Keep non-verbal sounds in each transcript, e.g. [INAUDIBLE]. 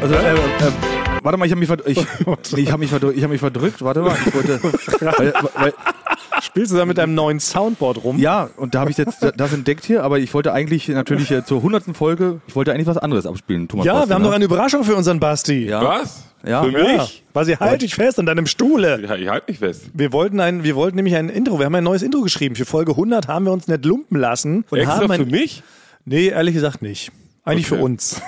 Also, äh, äh, warte mal, ich habe mich, verd ich, [LAUGHS] nee, ich hab mich, verdrückt, ich hab mich verdrückt. Warte mal, ich wollte. [LAUGHS] weil, weil, Spielst du da mit deinem neuen Soundboard rum? ja, und da habe ich jetzt das entdeckt hier, aber ich wollte eigentlich natürlich äh, zur hundertsten Folge, ich wollte eigentlich was anderes abspielen, Thomas. Ja, Basti, wir haben ne? doch eine Überraschung für unseren Basti. Ja. Was? Ja. Für Ja. mich? Quasi halt dich fest an deinem Stuhle. Ja, ich halte mich fest. Wir wollten ein, wir wollten nämlich ein Intro. Wir haben ein neues Intro geschrieben. Für Folge 100 haben wir uns nicht lumpen lassen und Extra haben für ein, mich? Nee, ehrlich gesagt nicht. Eigentlich Okay. für uns.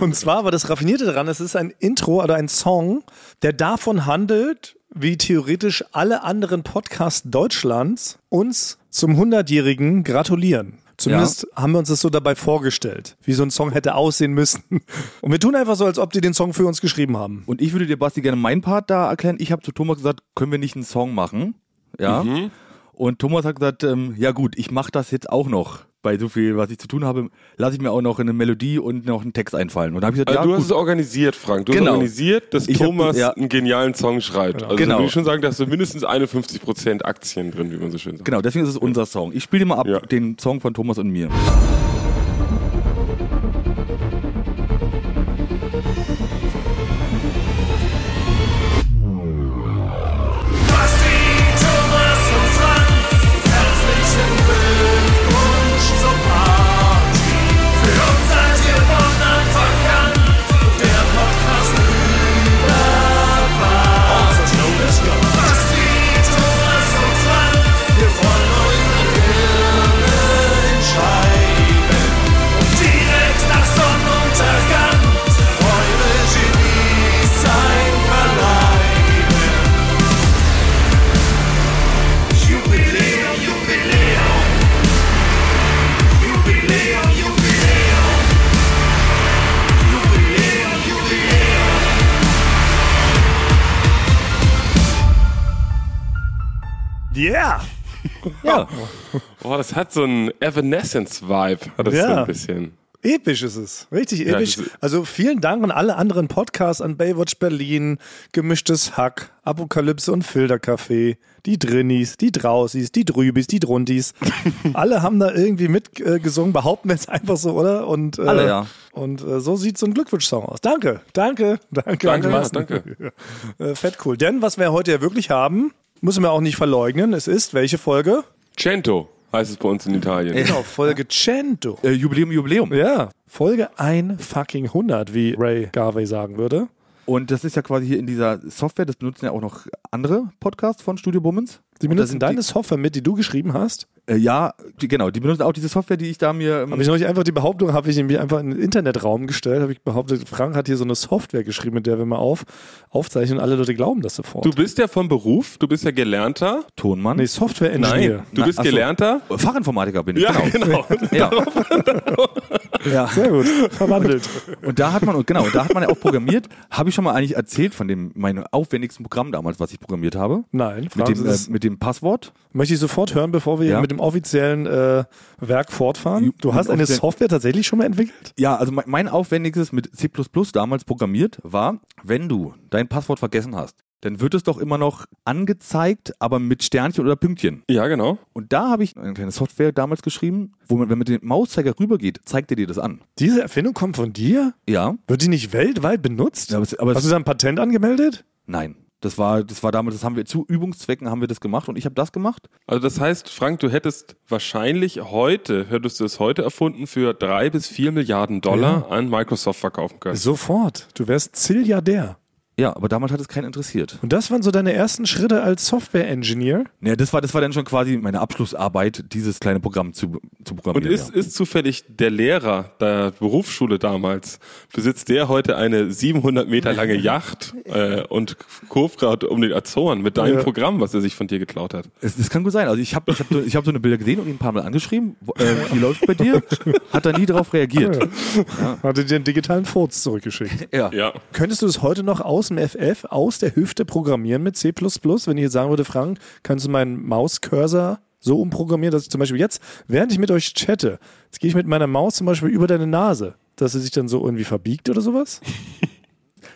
Und zwar war das Raffinierte daran, es ist ein Intro oder ein Song, der davon handelt, wie theoretisch alle anderen Podcasts Deutschlands uns zum 100-Jährigen gratulieren. Zumindest haben wir uns das so dabei vorgestellt, wie so ein Song hätte aussehen müssen. [LAUGHS] Und wir tun einfach so, als ob die den Song für uns geschrieben haben. Und ich würde dir, Basti, gerne meinen Part da erklären. Ich habe zu Thomas gesagt, können wir nicht einen Song machen? Ja. Mhm. Und Thomas hat gesagt, ähm, ja gut, ich mache das jetzt auch noch. Bei so viel, was ich zu tun habe, lasse ich mir auch noch eine Melodie und noch einen Text einfallen. Und da habe ich gesagt, Also ja du gut. hast es organisiert, Frank. Du hast Genau. organisiert, dass Ich hab- Thomas ja. einen genialen Song schreibt. Also Genau. würde ich schon sagen, da hast du mindestens 51% Aktien drin, wie man so schön sagt. Genau, deswegen ist es unser Song. Ich spiele dir mal ab Ja. den Song von Thomas und mir. Ja. [LAUGHS] Oh, das hat so einen Evanescence-Vibe. Hat das so Ja. ein bisschen. Episch ist es. Richtig Ja, episch. also vielen Dank an alle anderen Podcasts, an Baywatch Berlin, Gemischtes Hack, Apokalypse und Filtercafé, die Drinnies, die Drausis, die Drübis, die Druntis. [LAUGHS] alle haben da irgendwie mitgesungen, äh, behaupten wir es einfach so, oder? Und, äh, Alle, ja. Und äh, so sieht so ein Glückwunsch-Song aus. Danke, danke, danke. Danke, Carsten. danke. [LAUGHS] Äh, fett cool. Denn was wir heute ja wirklich haben, müssen wir auch nicht verleugnen. Es ist welche Folge? Cento heißt es bei uns in Italien. Genau, Folge Cento. Äh, Jubiläum, Jubiläum. Ja, Folge ein fucking 100, wie Ray Garvey sagen würde. Und das ist ja quasi hier in dieser Software, das benutzen ja auch noch andere Podcasts von Studio Bummens. Die benutzen sind deine Software mit, die du geschrieben hast. Äh, ja, die, genau, die benutzen auch diese Software, die ich da mir. Ähm, Habe ich neulich einfach die Behauptung, habe ich nämlich einfach in den Internetraum gestellt, habe ich behauptet, Frank hat hier so eine Software geschrieben, mit der wir mal auf, aufzeichnen und alle Leute glauben das sofort. Du bist ja vom Beruf, du bist ja gelernter. Tonmann. nee, Software Engineer. Nein, du Na, bist ach so. gelernter. Fachinformatiker bin ich, Ja, genau. genau. [LAUGHS] Ja. [LAUGHS] ja. Sehr gut, verwandelt. Und da hat man, und genau, und da hat man ja auch programmiert. Habe ich schon mal eigentlich erzählt von dem, meinem aufwendigsten Programm damals, was ich programmiert habe? Nein, Mit Frank, dem, das äh, mit dem Passwort. möchte ich sofort hören, bevor wir Ja. mit dem offiziellen äh, Werk fortfahren. Du hast mit eine Software tatsächlich schon mal entwickelt? Ja, also mein, mein aufwendigstes mit C damals programmiert war, wenn du dein Passwort vergessen hast, dann wird es doch immer noch angezeigt, aber mit Sternchen oder Pünktchen. Ja, genau. Und da habe ich eine kleine Software damals geschrieben, wo man, wenn man den Mauszeiger rübergeht, zeigt er dir das an. Diese Erfindung kommt von dir? Ja, Wird die nicht weltweit benutzt? Ja, aber es- aber hast du da ein Patent angemeldet? nein. Das war, das war damals, das haben wir zu Übungszwecken haben wir das gemacht und ich habe das gemacht. Also das heißt, Frank, du hättest wahrscheinlich heute, hättest du es heute erfunden, für drei bis vier Milliarden Dollar an Microsoft verkaufen können. Sofort. Du wärst Zilliardär. Ja, aber damals hat es keinen interessiert. Und das waren so deine ersten Schritte als Software-Engineer? Ja, das war, das war dann schon quasi meine Abschlussarbeit, dieses kleine Programm zu, zu Und programmieren. ist, ja. ist zufällig der Lehrer der Berufsschule damals, besitzt der heute eine 700 Meter lange [LAUGHS] Yacht äh, und kurvt gerade um den Azoren mit deinem Ja. Programm, was er sich von dir geklaut hat? Es, das kann gut sein. Also ich habe ich hab so, ich hab so eine Bilder gesehen und ihn ein paar Mal angeschrieben. Äh, wie läuft bei dir? Hat er nie darauf reagiert. Hatte dir einen digitalen Furz zurückgeschickt. Ja. Ja. Könntest du das heute noch aus dem FF, aus der Hüfte programmieren mit C++? Wenn ich jetzt sagen würde, Frank, kannst du meinen Mauscursor so umprogrammieren, dass ich zum Beispiel jetzt, während ich mit euch chatte, jetzt gehe ich mit meiner Maus zum Beispiel über deine Nase, dass sie sich dann so irgendwie verbiegt oder sowas? [LAUGHS]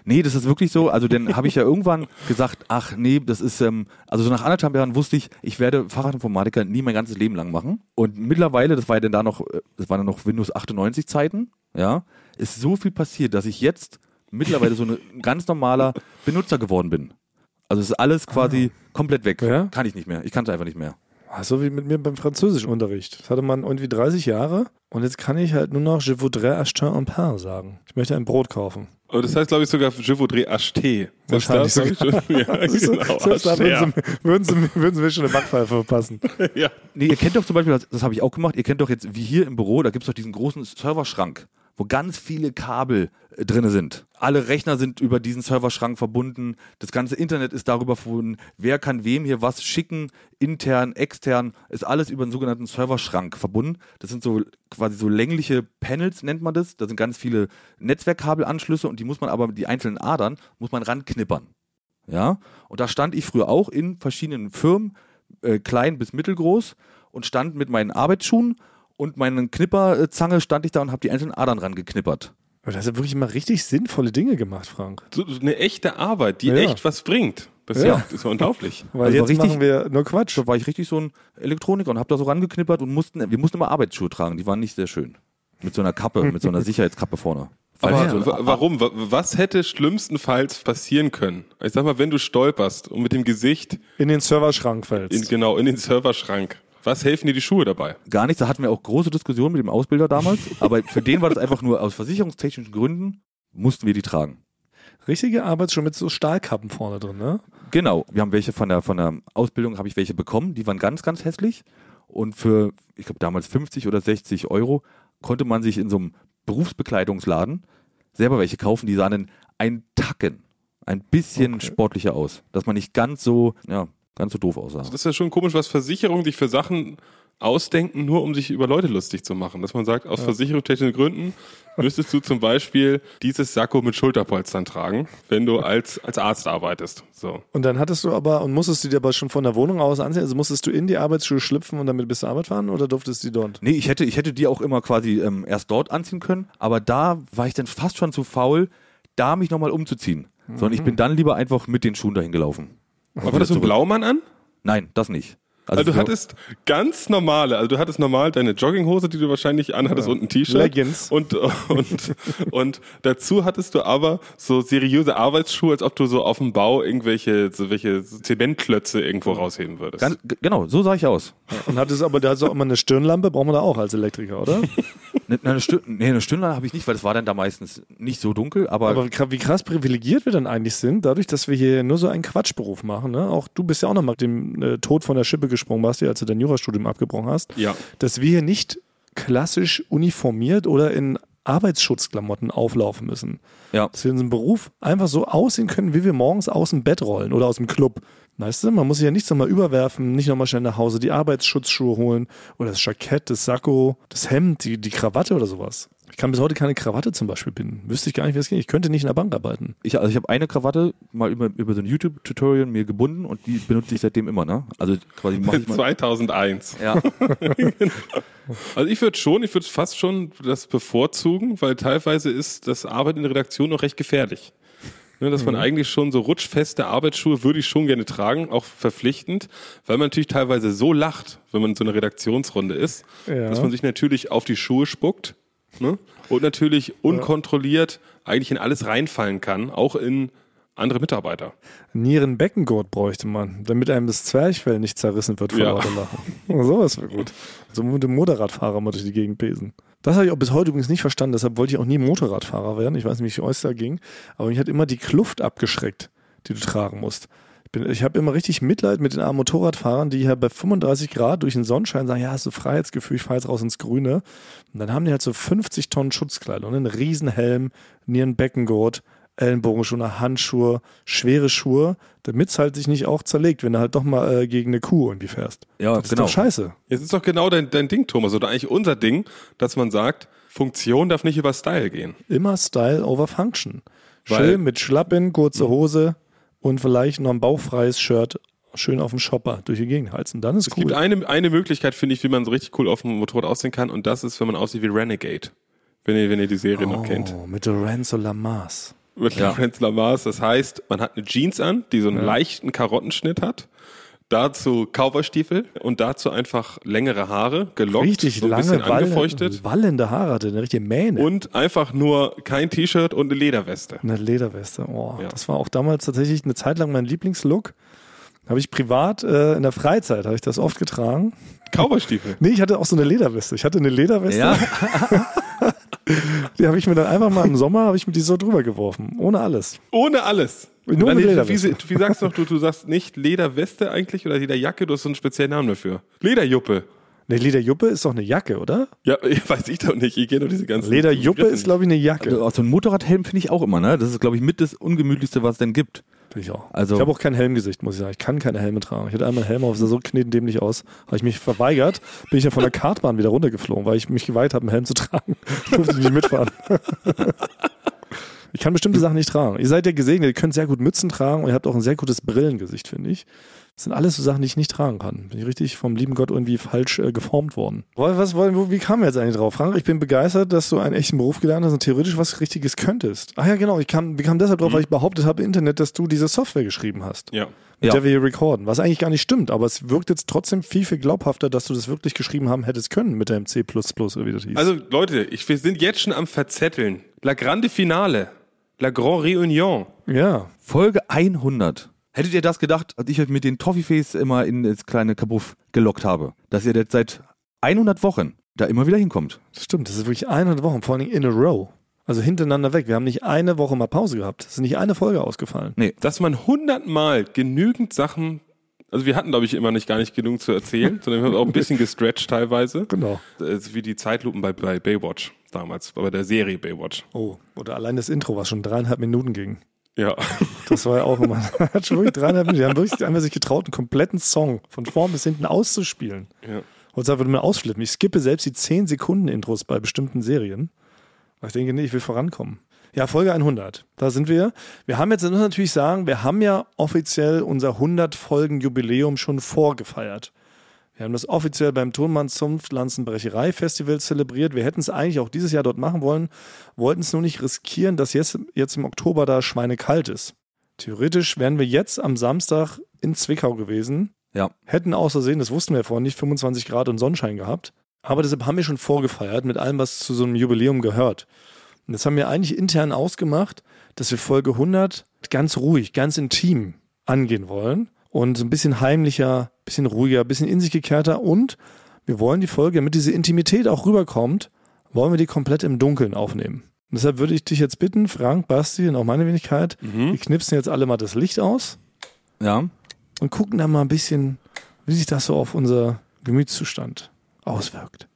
Nee, das ist wirklich so. Also dann habe ich ja irgendwann gesagt, ach nee, das ist, ähm, also so nach anderthalb Jahren wusste ich, ich werde Fachinformatiker nie mein ganzes Leben lang machen. Und mittlerweile, das war ja dann da noch, äh, das waren dann noch Windows 98 Zeiten, ja, ist so viel passiert, dass ich jetzt mittlerweile so ein ganz normaler Benutzer geworden bin. Also es ist alles quasi komplett weg. Ja? Kann ich nicht mehr. Ich kann es einfach nicht mehr. Ah, So wie mit mir beim Französischunterricht. Das hatte man irgendwie 30 Jahre und jetzt kann ich halt nur noch Je voudrais acheter un pain sagen. Ich möchte ein Brot kaufen. Und das heißt, glaube ich, sogar Je voudrais acheter. Selbst Wahrscheinlich das hab ich [LAUGHS] ja, [LAUGHS] genau, Selbst da acheter. würden sie, würden, sie, würden sie mir schon eine Backpfeife verpassen. [LAUGHS] ja. Nee, ihr kennt doch zum Beispiel, das, das habe ich auch gemacht, ihr kennt doch jetzt, wie hier im Büro, da gibt es doch diesen großen Serverschrank, wo ganz viele Kabel äh, drin sind. Alle Rechner sind über diesen Serverschrank verbunden, das ganze Internet ist darüber verbunden, wer kann wem hier was schicken, intern, extern, ist alles über einen sogenannten Serverschrank verbunden. Das sind so quasi so längliche Panels, nennt man das. Da sind ganz viele Netzwerkkabelanschlüsse und die muss man aber, die einzelnen Adern, muss man ranknippern. Ja, und da stand ich früher auch in verschiedenen Firmen, äh, klein bis mittelgroß, und stand mit meinen Arbeitsschuhen und meinen Knipperzange stand ich da und habe die einzelnen Adern rangeknippert. Aber das hat wirklich mal richtig sinnvolle Dinge gemacht, Frank. So, so eine echte Arbeit, die Ja. echt was bringt. Das ist Ja. ja, das ist ja unglaublich. [LAUGHS] Weil Also jetzt richtig- machen wir nur Quatsch. Da war ich richtig so ein Elektroniker und habe da so rangeknippert und mussten, wir mussten immer Arbeitsschuhe tragen, die waren nicht sehr schön. Mit so einer Kappe, mit so einer [LAUGHS] Sicherheitskappe vorne. Aber so wa- warum? Wa- Was hätte schlimmstenfalls passieren können? Ich sag mal, wenn du stolperst und mit dem Gesicht In den Serverschrank in, fällst. genau in den Serverschrank, was helfen dir die Schuhe dabei? gar nichts, da hatten wir auch große Diskussionen mit dem Ausbilder damals, [LAUGHS] aber für den war das einfach nur aus versicherungstechnischen Gründen, mussten wir die tragen. Richtige Arbeit schon mit so Stahlkappen vorne drin, ne? Genau, wir haben welche von der, von der Ausbildung, habe ich welche bekommen, die waren ganz, ganz hässlich. Und für, ich glaube damals 50 oder 60 Euro, konnte man sich in so einem Berufsbekleidungsladen selber welche kaufen, die sahen dann ein Tacken, ein bisschen Okay. sportlicher aus, dass man nicht ganz so, ja, ganz so doof aussah. Das ist ja schon komisch, was Versicherungen sich für Sachen ausdenken, nur um sich über Leute lustig zu machen. Dass man sagt, aus versicherungstechnischen Gründen müsstest du zum Beispiel dieses Sakko mit Schulterpolstern tragen, wenn du als, als Arzt arbeitest. So. Und dann hattest du aber, und musstest du dir aber schon von der Wohnung aus ansehen, also musstest du in die Arbeitsschuhe schlüpfen und damit bis zur Arbeit fahren oder durftest du die dort? Nee, ich hätte, ich hätte die auch immer quasi ähm, erst dort anziehen können, aber da war ich dann fast schon zu faul, da mich nochmal umzuziehen. Sondern ich bin dann lieber einfach mit den Schuhen dahin gelaufen. Aber hattest du einen. Blaumann an? Nein, das nicht. Also, du genau- hattest ganz normale, also du hattest normal deine Jogginghose, die du wahrscheinlich anhattest und ein T-Shirt. Leggings. Und, und, und dazu hattest du aber so seriöse Arbeitsschuhe, als ob du so auf dem Bau irgendwelche so welche Zementklötze irgendwo rausheben würdest. Ganz, genau, so sah ich aus. Und hattest aber, da hast du auch immer eine Stirnlampe, braucht man da auch als Elektriker, oder? [LAUGHS] Ne, ne, eine, Stü nee, eine Stunde habe ich nicht, weil es war dann da meistens nicht so dunkel, aber, Aber wie krass privilegiert wir dann eigentlich sind, dadurch, dass wir hier nur so einen Quatschberuf machen. Ne? Auch du bist ja auch noch mal dem äh, Tod von der Schippe gesprungen, Basti, als du dein Jurastudium abgebrochen hast. Ja. Dass wir hier nicht klassisch uniformiert oder in Arbeitsschutzklamotten auflaufen müssen. ja. Dass wir in unserem Beruf einfach so aussehen können, wie wir morgens aus dem Bett rollen oder aus dem Club. Weißt du, man muss sich ja nichts nochmal überwerfen, nicht nochmal schnell nach Hause die Arbeitsschutzschuhe holen oder das Jackett, das Sakko, das Hemd, die, die Krawatte oder sowas. Ich kann bis heute keine Krawatte zum Beispiel binden. Wüsste ich gar nicht, wie es geht. Ich könnte nicht in der Bank arbeiten. Ich, also ich habe eine Krawatte mal über, über so ein YouTube-Tutorial mir gebunden und die benutze ich seitdem immer, ne? Also quasi mache ich mal. 2001. Ja, [LAUGHS] [LAUGHS] Also ich würde schon, ich würde fast schon das bevorzugen, weil teilweise ist das Arbeiten in der Redaktion noch recht gefährlich. Ne, dass man eigentlich schon so rutschfeste Arbeitsschuhe würde ich schon gerne tragen, auch verpflichtend, weil man natürlich teilweise so lacht, wenn man in so einer Redaktionsrunde ist, Ja. dass man sich natürlich auf die Schuhe spuckt ne? und natürlich unkontrolliert eigentlich in alles reinfallen kann, auch in andere Mitarbeiter. Nierenbeckengurt bräuchte man, damit einem das Zwerchfell nicht zerrissen wird vor Ja. lauter Lachen. [LAUGHS] Sowas wäre gut. So mit dem Motorradfahrer mal durch die Gegend pesen. Das habe ich auch bis heute übrigens nicht verstanden, deshalb wollte ich auch nie Motorradfahrer werden. Ich weiß nicht, wie es euch da ging, aber mich hat immer die Kluft abgeschreckt, die du tragen musst. Ich, bin- ich habe immer richtig Mitleid mit den armen Motorradfahrern, die hier bei 35 Grad durch den Sonnenschein sagen, ja, hast du Freiheitsgefühl, ich fahre jetzt raus ins Grüne. Und dann haben die halt so 50 Tonnen Schutzkleidung, einen Riesenhelm, Nierenbeckengurt, Ellenbogenschuhe, Handschuhe, schwere Schuhe, damit es halt sich nicht auch zerlegt, wenn du halt doch mal äh, gegen eine Kuh irgendwie fährst. Ja, das ist genau. doch scheiße. Jetzt ist doch genau dein, dein Ding, Thomas, oder eigentlich unser Ding, dass man sagt, Funktion darf nicht über Style gehen. Immer Style over Function. Weil- Schön mit Schlappen, kurze Hose und vielleicht noch ein bauchfreies Shirt schön auf dem Shopper durch die Gegend heizen. Dann ist Es cool. gibt eine, eine Möglichkeit, finde ich, wie man so richtig cool auf dem Motorrad aussehen kann, und das ist, wenn man aussieht wie Renegade. Wenn ihr, wenn ihr die Serie noch kennt. Oh, mit Lorenzo Lamas. Mit Ja. Lawrence Lamas. Das heißt, man hat eine Jeans an, die so einen leichten Karottenschnitt hat. Dazu Cowboystiefel und dazu einfach längere Haare, gelockt, Richtig so ein lange, bisschen angefeuchtet wallende Haare hatte, eine richtige Mähne. und einfach nur kein T-Shirt und eine Lederweste. Eine Lederweste. Oh, Ja. Das war auch damals tatsächlich eine Zeit lang mein Lieblingslook. Habe ich privat äh, in der Freizeit habe ich das oft getragen. Cowboystiefel. Nee, ich hatte auch so eine Lederweste. Ich hatte eine Lederweste. Ja, [LAUGHS] Die habe ich mir dann einfach mal im Sommer habe ich mir die so drüber geworfen, ohne alles. Ohne alles. Nur Nein, mit wie, Lederweste. wie sagst du noch, du, du sagst nicht Lederweste eigentlich oder Lederjacke, du hast so einen speziellen Namen dafür. Lederjuppe. Eine Lederjuppe ist doch eine Jacke, oder? Ja, [LAUGHS] weiß ich doch nicht. Ich kenne doch diese ganzen. Lederjuppe ist, glaube ich, eine Jacke. also so ein Motorradhelm finde ich auch immer, ne? Das ist, glaube ich, mit das ungemütlichste, was es denn gibt. Finde ich auch. Also- ich habe auch kein Helmgesicht, muss ich sagen. Ich kann keine Helme tragen. Ich hatte einmal einen Helm auf, sah so knetendämlich aus. Habe ich mich verweigert, bin ich ja von der Kartbahn wieder runtergeflogen, weil ich mich geweiht habe, einen Helm zu tragen. [LAUGHS] Durfte ich nicht mitfahren. [LAUGHS] ich kann bestimmte Sachen nicht tragen. Ihr seid ja gesegnet, ihr könnt sehr gut Mützen tragen und ihr habt auch ein sehr gutes Brillengesicht, finde ich. Das sind alles so Sachen, die ich nicht tragen kann. Bin ich richtig vom lieben Gott irgendwie falsch äh, geformt worden. Was, wollen, wo, wie kam wir jetzt eigentlich drauf? Frank, ich bin begeistert, dass du einen echten Beruf gelernt hast und theoretisch was Richtiges könntest. Ach ja, genau. Ich kam, wir kamen deshalb drauf, weil ich behauptet habe im Internet, dass du diese Software geschrieben hast Ja. mit Ja. der wir hier recorden. Was eigentlich gar nicht stimmt, aber es wirkt jetzt trotzdem viel, viel glaubhafter, dass du das wirklich geschrieben haben hättest können mit deinem C oder wie das hieß. Also Leute, ich, wir sind jetzt schon am Verzetteln. La Grande Finale. La Grande Réunion. ja. Folge 100. Hättet ihr das gedacht, als ich euch mit den Toffeeface immer in das kleine Kabuff gelockt habe? Dass ihr jetzt seit 100 Wochen da immer wieder hinkommt. Das stimmt. Das ist wirklich 100 Wochen, vor allem in a row. Also hintereinander weg. Wir haben nicht eine Woche mal Pause gehabt. Es ist nicht eine Folge ausgefallen. Dass man hundertmal genügend Sachen, also wir hatten glaube ich immer nicht gar nicht genug zu erzählen, sondern wir haben auch ein bisschen gestretched teilweise. Genau. Das ist wie die Zeitlupen bei, bei Baywatch damals, bei der Serie Baywatch. Oh, oder allein das Intro, was schon dreieinhalb Minuten ging. Ja. Das war ja auch immer, [LAUGHS] hat schon wirklich dreieinhalb Minuten. Die haben wirklich einmal sich getraut, einen kompletten Song von vorn bis hinten auszuspielen. ja. Heutzutage würde man ausflippen. Ich skippe selbst die 10 Sekunden Intros bei bestimmten Serien. Weil ich denke, nee, ich will vorankommen. Ja, Folge 100. Da sind wir. Wir haben jetzt, muss natürlich sagen, wir haben ja offiziell unser 100 Folgen Jubiläum schon vorgefeiert. Wir haben das offiziell beim Tonmanns Zunft Lanzenbrecherei Festival zelebriert. Wir hätten es eigentlich auch dieses Jahr dort machen wollen, wollten es nur nicht riskieren, dass jetzt, jetzt im Oktober da schweinekalt ist. Theoretisch wären wir jetzt am Samstag in Zwickau gewesen, Ja. hätten außersehen, das wussten wir vorhin nicht, 25 Grad und Sonnenschein gehabt. Aber deshalb haben wir schon vorgefeiert mit allem, was zu so einem Jubiläum gehört. Und das haben wir eigentlich intern ausgemacht, dass wir Folge 100 ganz ruhig, ganz intim angehen wollen und ein bisschen heimlicher, bisschen ruhiger, bisschen in sich gekehrter und wir wollen die Folge, damit diese Intimität auch rüberkommt, wollen wir die komplett im Dunkeln aufnehmen. Und deshalb würde ich dich jetzt bitten, Frank, Basti und auch meine Wenigkeit, wir knipsen jetzt alle mal das Licht aus Ja. und gucken dann mal ein bisschen, wie sich das so auf unser Gemütszustand auswirkt.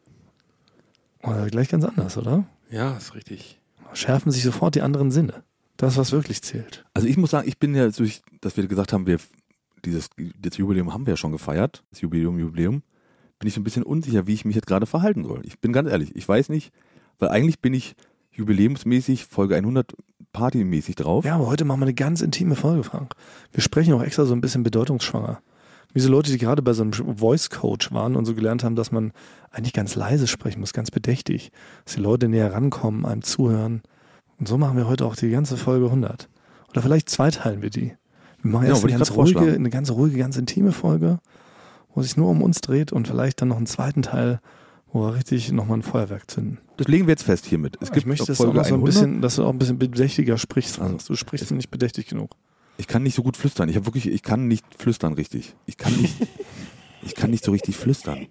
Oder gleich ganz anders, oder? Ja, ist richtig. Schärfen sich sofort die anderen Sinne. Das, was wirklich zählt. Also ich muss sagen, ich bin ja durch, dass wir gesagt haben, wir dieses das Jubiläum haben wir ja schon gefeiert, das Jubiläum, Jubiläum, bin ich so ein bisschen unsicher, wie ich mich jetzt gerade verhalten soll. Ich bin ganz ehrlich, ich weiß nicht, weil eigentlich bin ich jubiläumsmäßig Folge 100 partymäßig drauf. Ja, aber heute machen wir eine ganz intime Folge, Frank. Wir sprechen auch extra so ein bisschen bedeutungsschwanger. Wie so Leute, die gerade bei so einem Voice Coach waren und so gelernt haben, dass man eigentlich ganz leise sprechen muss, ganz bedächtig. Dass die Leute näher rankommen, einem zuhören. Und so machen wir heute auch die ganze Folge 100. Oder vielleicht zweiteilen wir die. Wir machen Ja, erst wollte eine ich ganz, ruhige, eine ganz ruhige, ganz intime Folge, wo es sich nur um uns dreht und vielleicht dann noch einen zweiten Teil, wo wir richtig nochmal ein Feuerwerk zünden. Das legen wir jetzt fest hiermit. Es ich gibt möchte, noch dass du auch Folge noch so ein 100. bisschen, dass du auch ein bisschen bedächtiger sprichst. Also, du sprichst nicht bedächtig genug. Ich kann nicht so gut flüstern. Ich habe wirklich, ich kann nicht flüstern richtig. Ich kann nicht, [LAUGHS] ich kann nicht so richtig flüstern.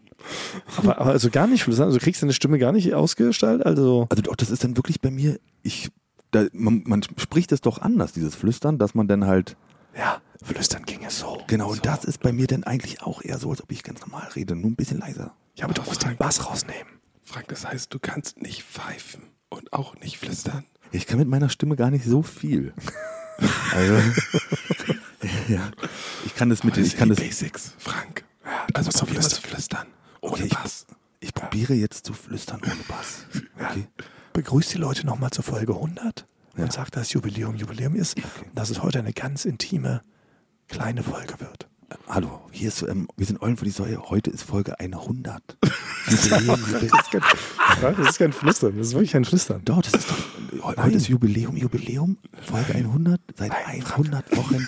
Aber, aber also gar nicht flüstern, also du kriegst deine Stimme gar nicht ausgestaltet, also Also doch, das ist dann wirklich bei mir, ich, da, man, man spricht es doch anders, dieses Flüstern, dass man dann halt, ja, flüstern ging es so. genau, und das ist bei mir dann eigentlich auch eher so, als ob ich ganz normal rede, nur ein bisschen leiser. Ja, aber du musst den Bass rausnehmen. Frank, das heißt, du kannst nicht pfeifen und auch nicht flüstern. Ich kann mit meiner Stimme gar nicht so viel. [LAUGHS] Also, [LAUGHS] ja, ich kann das mit, ich kann das, Basics, Frank. also probier mal zu flüstern. Ohne Okay, ich- Bass. ich probiere jetzt zu flüstern ohne Bass. Okay. Begrüß die Leute nochmal zur Folge 100 Ja. Und sag, dass Jubiläum Jubiläum ist, dass es heute eine ganz intime, kleine Folge wird. Hallo, hier ist, ähm, wir sind Eulen für die Säue. Heute ist Folge 100. [LAUGHS] Jubiläum, Jubiläum. Das ist kein, das ist kein Flüstern, das ist wirklich kein Flüstern. Doch, das ist doch, heu- heute ist Jubiläum, Jubiläum, Folge 100, seit 100 Wochen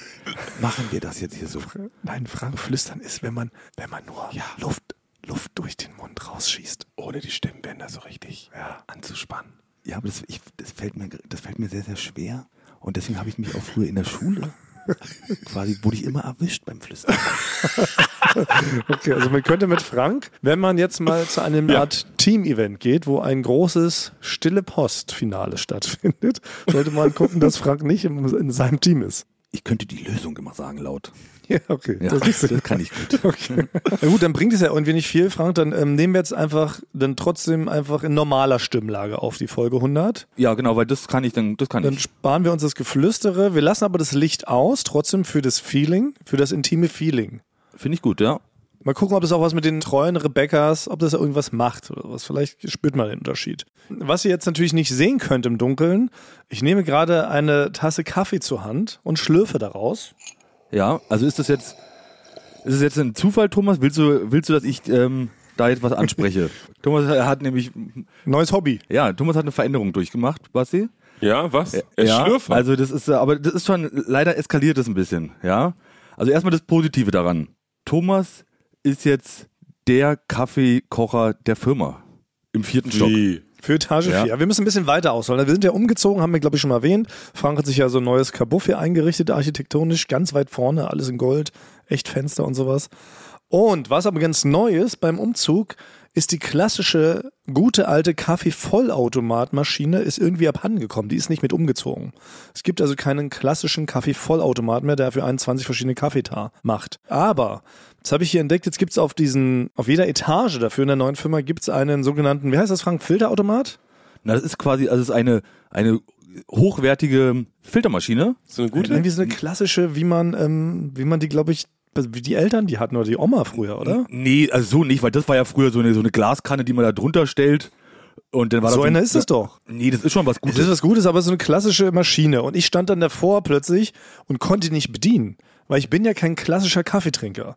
machen wir das jetzt hier so? Nein, Frank, flüstern ist, wenn man, wenn man nur Luft, Luft durch den Mund rausschießt. Ohne die Stimmbänder so richtig Ja. anzuspannen. Ja, aber das, ich, das, fällt mir, das fällt mir sehr, sehr schwer. Und deswegen habe ich mich auch früher in der Schule [LAUGHS] quasi, wurde ich immer erwischt beim Flüstern. [LAUGHS] Okay, also man könnte mit Frank, wenn man jetzt mal zu einem Art Team-Event geht, wo ein großes Stille Post-Finale stattfindet, sollte man gucken, dass Frank nicht in seinem Team ist. Ich könnte die Lösung immer sagen laut. [LAUGHS] Ja, okay. Ja, Das das kann ich gut. [LAUGHS] Okay. Na gut, dann bringt es ja irgendwie nicht viel, Frank. Dann ähm, nehmen wir jetzt einfach dann trotzdem einfach in normaler Stimmlage auf die Folge 100. Ja, genau, weil das kann ich dann, das kann Dann ich. sparen wir uns das Geflüstere. Wir lassen aber das Licht aus, trotzdem für das Feeling, für das intime Feeling. Finde ich gut, ja. Mal gucken, ob das auch was mit den treuen Rebecca's, ob das irgendwas macht oder was. Vielleicht spürt man den Unterschied. Was ihr jetzt natürlich nicht sehen könnt im Dunkeln, ich nehme gerade eine Tasse Kaffee zur Hand und schlürfe daraus. Ja, also ist das jetzt, ist es jetzt ein Zufall, Thomas? Willst du, willst du, dass ich ähm, da jetzt was anspreche? [LAUGHS] Thomas hat nämlich, Neues Hobby. ja, Thomas hat eine Veränderung durchgemacht, Basti. Ja, was? Er ja, schlürfe. also das ist, aber das ist schon, leider eskaliert das ein bisschen, ja. Also erstmal das Positive daran. Thomas ist jetzt der Kaffeekocher der Firma im vierten Stock. Für Etage Ja. 4. Wir müssen ein bisschen weiter ausholen. Wir sind ja umgezogen, haben wir, glaube ich, schon mal erwähnt. Frank hat sich ja so ein neues Kabuff hier eingerichtet, architektonisch, ganz weit vorne, alles in Gold, echt Fenster und sowas. Und was aber ganz neu ist beim Umzug, ist die klassische, gute alte Kaffeevollautomatmaschine ist irgendwie abhanden gekommen. Die ist nicht mit umgezogen. Es gibt also keinen klassischen Kaffeevollautomat mehr, der für 21 verschiedene Kaffeetar macht. Aber, das habe ich hier entdeckt, jetzt gibt es auf diesen, auf jeder Etage dafür in der neuen Firma gibt es einen sogenannten, wie heißt das, Frank, Filterautomat? Na, das ist quasi, also es ist eine, eine hochwertige Filtermaschine. So eine gute? Irgendwie so eine klassische, wie man, ähm, wie man die, glaube ich, die Eltern die hatten oder die Oma früher, oder? Nee, also so nicht, weil das war ja früher so eine, so eine Glaskanne, die man da drunter stellt. Und dann war So das eine ist es doch. Nee, das ist schon was Es Gutes. ist was Gutes, aber so eine klassische Maschine. Und ich stand dann davor plötzlich und konnte die nicht bedienen, weil ich bin ja kein klassischer Kaffeetrinker.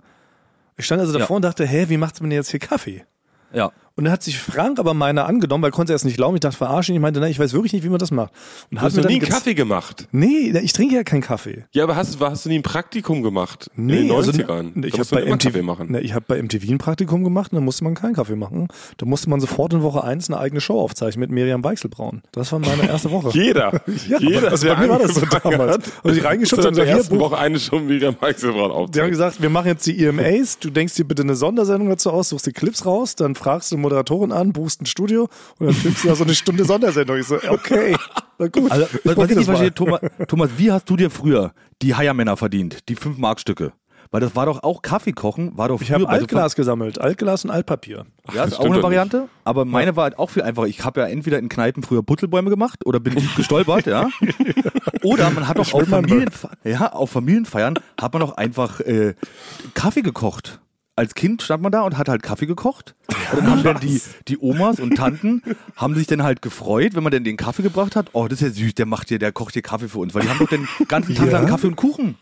Ich stand also davor Ja. und dachte, hä, wie macht man denn jetzt hier Kaffee? Ja. Und dann hat sich Frank aber meiner angenommen, weil er konnte erst nicht glauben. Ich dachte, verarschen. Ich meinte, nein, ich weiß wirklich nicht, wie man das macht. Und Du hast noch nie einen Kaffee gemacht. Nee, ich trinke ja keinen Kaffee. Ja, aber hast, hast du nie ein Praktikum gemacht? in den also, 90ern? ne, ich habe bei, MTV, machen. Ne, ich hab bei MTV ein Praktikum gemacht und da musste man keinen Kaffee machen. Da musste man sofort in Woche eins eine eigene Show aufzeichnen mit Miriam Weichselbraun. Das war meine erste Woche. [LAUGHS] Jeder. [LAUGHS] Ja, Jeder. also der bei mir war das so damals. hat, Und die reingeschubst der gesagt, hier. Woche eine schon Miriam Weichselbraun Die haben gesagt, wir machen jetzt die EMAs, du denkst dir bitte eine Sondersendung dazu aus, suchst die Clips raus, dann fragst du Moderatorin an, buchst ein Studio und dann filmst du da so eine Stunde Sondersendung. Ich so, okay, na gut. Also, was, was ich nicht verstehe, Thomas, Thomas, wie hast du dir früher die Heiermänner verdient? Die 5-Mark-Stücke? Weil das war doch auch Kaffeekochen, war doch Ich habe früher bei so Altglas gesammelt, Altglas und Altpapier. Ja, Das ist auch eine Variante. Aber meine war halt auch viel einfacher. Ich habe ja entweder in Kneipen früher Buttelbäume gemacht oder bin gestolpert, ja. [LAUGHS] Oder man hat doch auf, Familienfe ja, auf Familienfeiern hat man doch einfach äh, Kaffee gekocht. Als Kind stand man da und hat halt Kaffee gekocht. Und dann haben dann die, die Omas und Tanten haben sich dann halt gefreut, wenn man dann den Kaffee gebracht hat. Oh, das ist ja süß, der macht hier, der kocht hier Kaffee für uns. Weil die haben doch den ganzen Tag Ja? lang Kaffee und Kuchen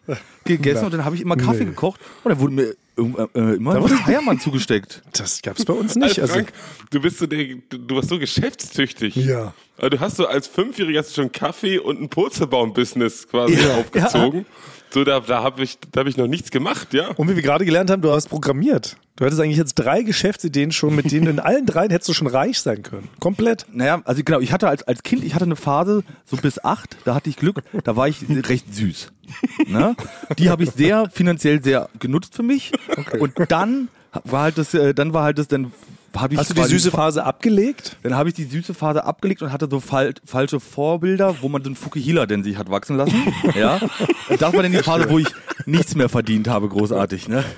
gegessen und dann habe ich immer Kaffee Nee. gekocht und dann wurde mir irgendwann, äh, immer ein Heiermann zugesteckt. Das gab's bei uns nicht. Also, Frank, du bist so der, du warst so geschäftstüchtig. Ja. Du hast so als Fünfjähriger hast du schon Kaffee und ein Purzelbaum-Business quasi Ja. aufgezogen. So, da, da habe ich, da hab ich noch nichts gemacht, ja. und wie wir gerade gelernt haben, du hast programmiert. Du hättest eigentlich jetzt drei Geschäftsideen schon, mit denen in allen dreien hättest du schon reich sein können. Komplett. Naja, also genau, ich hatte als, als Kind, ich hatte eine Phase, so bis acht, da hatte ich Glück, da war ich recht süß. Ne? Die habe ich sehr finanziell sehr genutzt für mich. Und dann war halt das, äh, dann war halt das, dann habe ich Hast du die süße Phase abgelegt? Dann habe ich die süße Phase abgelegt und hatte so fal falsche Vorbilder, wo man so einen Fukuhila denn sich hat wachsen lassen. [LAUGHS] ja. Und das war dann die Phase, wo ich nichts mehr verdient habe, großartig. Ne? [LAUGHS]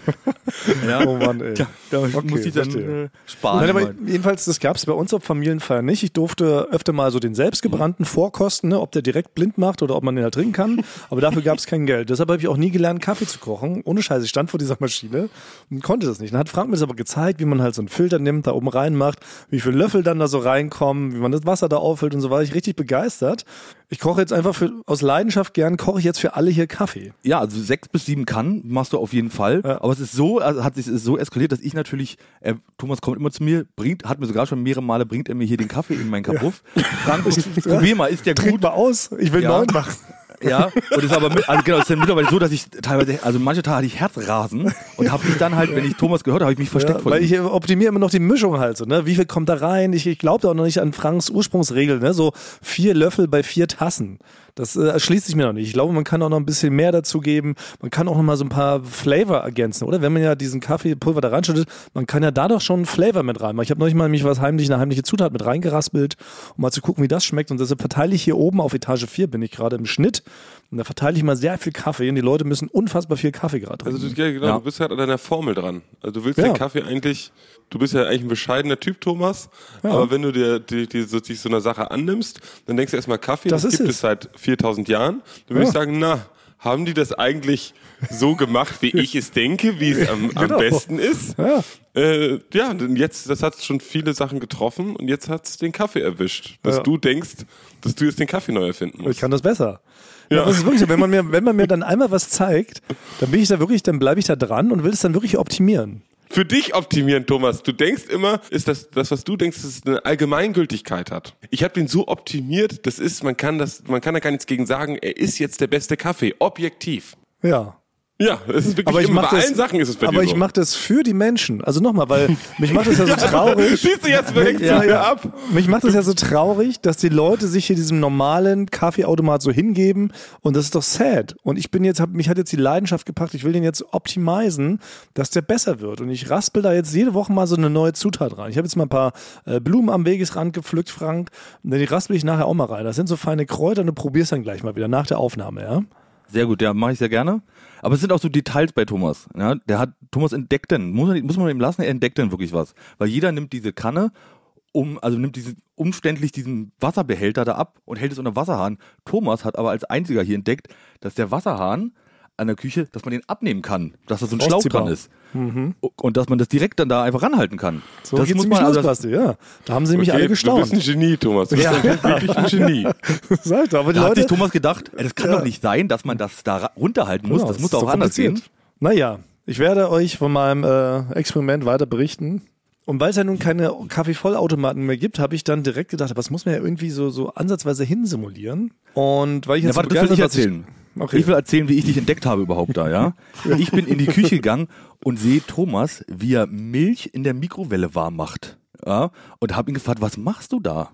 Ja. Oh Mann, ey. Da Okay, muss ich dann verstehe. äh, sparen. Nein, aber jedenfalls, das gab es bei uns auf Familienfeiern nicht. Ich durfte öfter mal so den selbstgebrannten vorkosten, ne, ob der direkt blind macht oder ob man den halt trinken kann. Aber dafür gab es kein Geld. Deshalb habe ich auch nie gelernt, Kaffee zu kochen. Ohne Scheiß, ich stand vor dieser Maschine und konnte das nicht. Dann hat Frank mir das aber gezeigt, wie man halt so einen Filter nimmt, da oben reinmacht, wie viele Löffel dann da so reinkommen, wie man das Wasser da auffüllt und so war ich richtig begeistert. Ich koche jetzt einfach für, aus Leidenschaft gern, koche ich jetzt für alle hier Kaffee. Ja, also sechs bis sieben Kannen machst du auf jeden Fall. Ja. Aber es ist so, also hat sich es ist so eskaliert, dass ich natürlich, äh, Thomas kommt immer zu mir, bringt, hat mir sogar schon mehrere Male, bringt er mir hier den Kaffee in meinen Kapuff. Frank, [LAUGHS] probier mal, ist der Trink gut? mal aus, ich will Ja. neun machen. Ja, und ist aber mit, also genau, es ist ja mittlerweile so, dass ich teilweise, also manche Tage hatte ich Herzrasen und habe mich dann halt, wenn ich Thomas gehört habe, habe ich mich versteckt Ja, vor weil ihm. ich optimiere immer noch die Mischung halt so, ne? Wie viel kommt da rein? Ich, ich glaube auch noch nicht an Franks Ursprungsregel, ne? So vier Löffel bei vier Tassen. Das äh, erschließt sich mir noch nicht. Ich glaube, man kann auch noch ein bisschen mehr dazu geben. Man kann auch noch mal so ein paar Flavor ergänzen, oder? Wenn man ja diesen Kaffeepulver da reinschüttet, man kann ja da doch schon Flavor mit reinmachen. Ich habe neulich mal mich was heimlich, eine heimliche Zutat mit reingeraspelt, um mal zu gucken, wie das schmeckt. Und deshalb verteile ich hier oben auf Etage 4, bin ich gerade im Schnitt. Und da verteile ich mal sehr viel Kaffee und die Leute müssen unfassbar viel Kaffee gerade trinken. Also du, ja, genau, Ja. du bist halt an deiner Formel dran. Also du willst Ja. den Kaffee eigentlich, du bist ja eigentlich ein bescheidener Typ, Thomas, aber wenn du dir die, die, so, dich so einer Sache annimmst, dann denkst du erstmal Kaffee, Das das, ist gibt es. es seit 4000 Jahren. Dann würde Ja. ich sagen, na, haben die das eigentlich so gemacht, wie ich es denke, wie es am, [LAUGHS] am Genau. besten ist? Ja. Äh, ja, denn jetzt, das hat schon viele Sachen getroffen und jetzt hat es den Kaffee erwischt. Dass Ja. du denkst, dass du jetzt den Kaffee neu erfinden Ich musst. kann das besser. Ja. Ja. es ist wirklich so, wenn man mir, [LAUGHS] wenn man mir dann einmal was zeigt, dann bin ich da wirklich, dann bleibe ich da dran und will es dann wirklich optimieren. Für dich optimieren, Thomas. Du denkst immer, ist das, das was du denkst, es eine Allgemeingültigkeit hat. Ich habe den so optimiert, das ist, man kann das, man kann da gar nichts gegen sagen, er ist jetzt der beste Kaffee, objektiv. Ja. Ja, es ist wirklich Aber ich immer, mache bei das, allen Sachen ist es bei aber dir ich so. mache das für die Menschen. Also nochmal, weil mich macht das ja so [LAUGHS] traurig. Siehst du, jetzt lenkt Ja, ja, ja. ab. Mich macht das ja so traurig, dass die Leute sich hier diesem normalen Kaffeeautomat so hingeben und das ist doch sad. Und ich bin jetzt, hab, mich hat jetzt die Leidenschaft gepackt, ich will den jetzt optimisen, dass der besser wird. Und ich raspel da jetzt jede Woche mal so eine neue Zutat rein. Ich habe jetzt mal ein paar äh, Blumen am Wegesrand gepflückt, Frank. Und die raspel ich nachher auch mal rein. Das sind so feine Kräuter und du probierst dann gleich mal wieder nach der Aufnahme, ja? Sehr gut, ja, mache ich sehr gerne. Aber es sind auch so Details bei Thomas. Ja, der hat Thomas entdeckt denn, muss man, muss man ihm lassen, er entdeckt denn wirklich was. Weil jeder nimmt diese Kanne, um, also nimmt diesen, umständlich diesen Wasserbehälter da ab und hält es unter Wasserhahn. Thomas hat aber als einziger hier entdeckt, dass der Wasserhahn an der Küche, dass man den abnehmen kann, dass da so ein Schlauch dran ist. Und dass man das direkt dann da einfach ranhalten kann. So das muss man los, also, Basti, ja. Da haben sie mich alle du gestaunt. bist ein Genie, Thomas. Du bist Ja. wirklich ein [LAUGHS] Genie. Sag ich doch, aber die da hat Leute, sich Thomas gedacht, ey, das kann Ja. doch nicht sein, dass man das da runterhalten muss. Genau, das muss doch so auch anders gehen. Naja, ich werde euch von meinem äh, Experiment weiter berichten. Und weil es ja nun keine Kaffeevollautomaten mehr gibt, habe ich dann direkt gedacht, was muss man ja irgendwie so, so ansatzweise hinsimulieren. Und weil ich jetzt so warte, dass erzählen. Okay. Ich will erzählen, wie ich dich entdeckt habe überhaupt da, [LAUGHS] ja. Ich bin in die Küche gegangen und sehe Thomas, wie er Milch in der Mikrowelle warm macht. Ja, und habe ihn gefragt, was machst du da?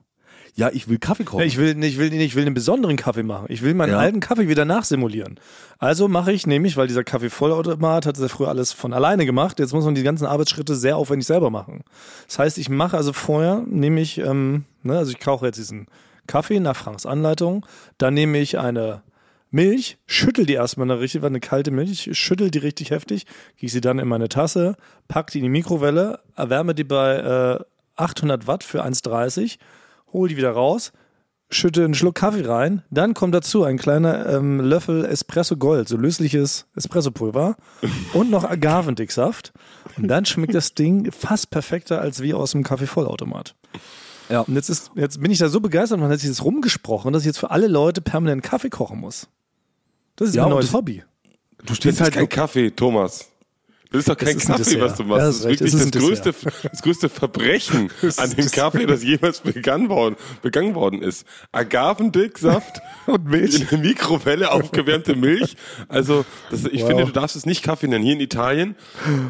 Ja, ich will Kaffee kochen. Ich will, ich will, ich will einen besonderen Kaffee machen. Ich will meinen Ja. alten Kaffee wieder nachsimulieren. Also mache ich nämlich, weil dieser Kaffeevollautomat hat ja früher alles von alleine gemacht. Jetzt muss man die ganzen Arbeitsschritte sehr aufwendig selber machen. Das heißt, ich mache also vorher, nehme ich, ähm, ne, also ich koche jetzt diesen Kaffee nach Franks Anleitung. Dann nehme ich eine Milch, schüttel die erstmal eine richtig, eine kalte Milch, schüttel die richtig heftig, gieße sie dann in meine Tasse, pack die in die Mikrowelle, erwärme die bei äh, 800 Watt für 1,30, hol die wieder raus, schütte einen Schluck Kaffee rein, dann kommt dazu ein kleiner ähm, Löffel Espresso Gold, so lösliches Espressopulver [LAUGHS] und noch Agavendicksaft und dann schmeckt das Ding fast perfekter als wie aus dem Kaffeevollautomat. Ja. Und jetzt, ist, jetzt bin ich da so begeistert, man hat sich das rumgesprochen, dass ich jetzt für alle Leute permanent Kaffee kochen muss. Das ist Ja, mein neues Hobby. du stehst halt kein Kaffee, Thomas. Das ist doch kein Kaffee, was du machst. Ja, das ist wirklich das ein größte, das größte Verbrechen [LAUGHS] an dem Kaffee, das jemals begangen worden, begangen worden ist. Agavendicksaft [LAUGHS] Und Milch. in der Mikrowelle aufgewärmte Milch. Also, das, ich Wow. finde, du darfst es nicht Kaffee nennen. Hier in Italien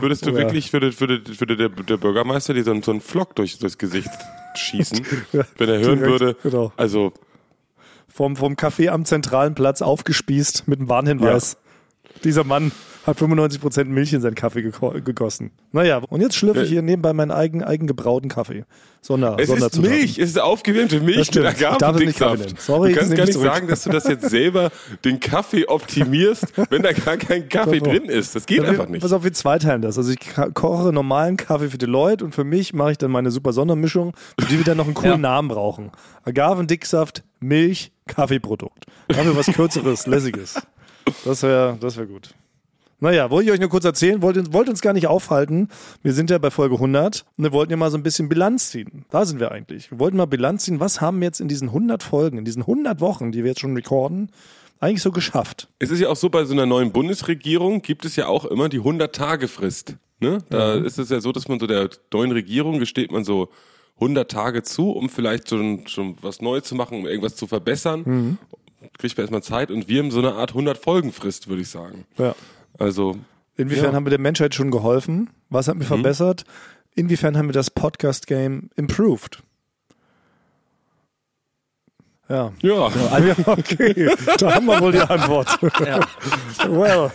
würdest du Ja. wirklich, würde, würde, würde der, der Bürgermeister dir so, einen- so einen Flock durch das Gesicht schießen, wenn er hören direkt, würde. genau. Also, Vom, vom Café am zentralen Platz aufgespießt mit einem Warnhinweis. Dieser Mann hat 95% Milch in seinen Kaffee gegossen. Naja, und jetzt schlürfe ich Ja. hier nebenbei meinen eigen, eigen gebrauten Kaffee. Sonder, Es ist Sonderzutaten. Milch, es ist aufgewärmte Milch mit Agavendicksaft. Sorry, du kannst gar ich nicht zurück. sagen, dass du das jetzt selber den Kaffee optimierst, [LAUGHS] wenn da gar kein Kaffee drin ist. Das geht Ja, einfach wir- nicht. Pass auf, wir zweiteilen das. Also ich koche normalen Kaffee für die Leute und für mich mache ich dann meine super Sondermischung, für die wir dann noch einen coolen [LAUGHS] Ja. Namen brauchen. Agavendicksaft, Milch, Kaffeeprodukt. Da haben wir was Kürzeres, Lässiges. Das wäre das wär gut. Naja, wollte ich euch nur kurz erzählen, wollte wollt uns gar nicht aufhalten. Wir sind ja bei Folge 100 und wir wollten ja mal so ein bisschen Bilanz ziehen. Da sind wir eigentlich. Wir wollten mal Bilanz ziehen, was haben wir jetzt in diesen 100 Folgen, in diesen 100 Wochen, die wir jetzt schon recorden, eigentlich so geschafft? Es ist ja auch so, bei so einer neuen Bundesregierung gibt es ja auch immer die 100-Tage-Frist. Ne? Da ist es ja so, dass man so der neuen Regierung gesteht man so 100 Tage zu, um vielleicht schon, schon was Neues zu machen, um irgendwas zu verbessern. kriegt man erstmal Zeit und wir haben so eine Art 100 Folgenfrist, würde ich sagen. Ja. Also, Inwiefern Ja. Mhm. haben wir der Menschheit schon geholfen? Was haben wir verbessert? Inwiefern haben wir das Podcast-Game improved? Ja. ja. Ja, okay, da haben wir wohl die Antwort. well,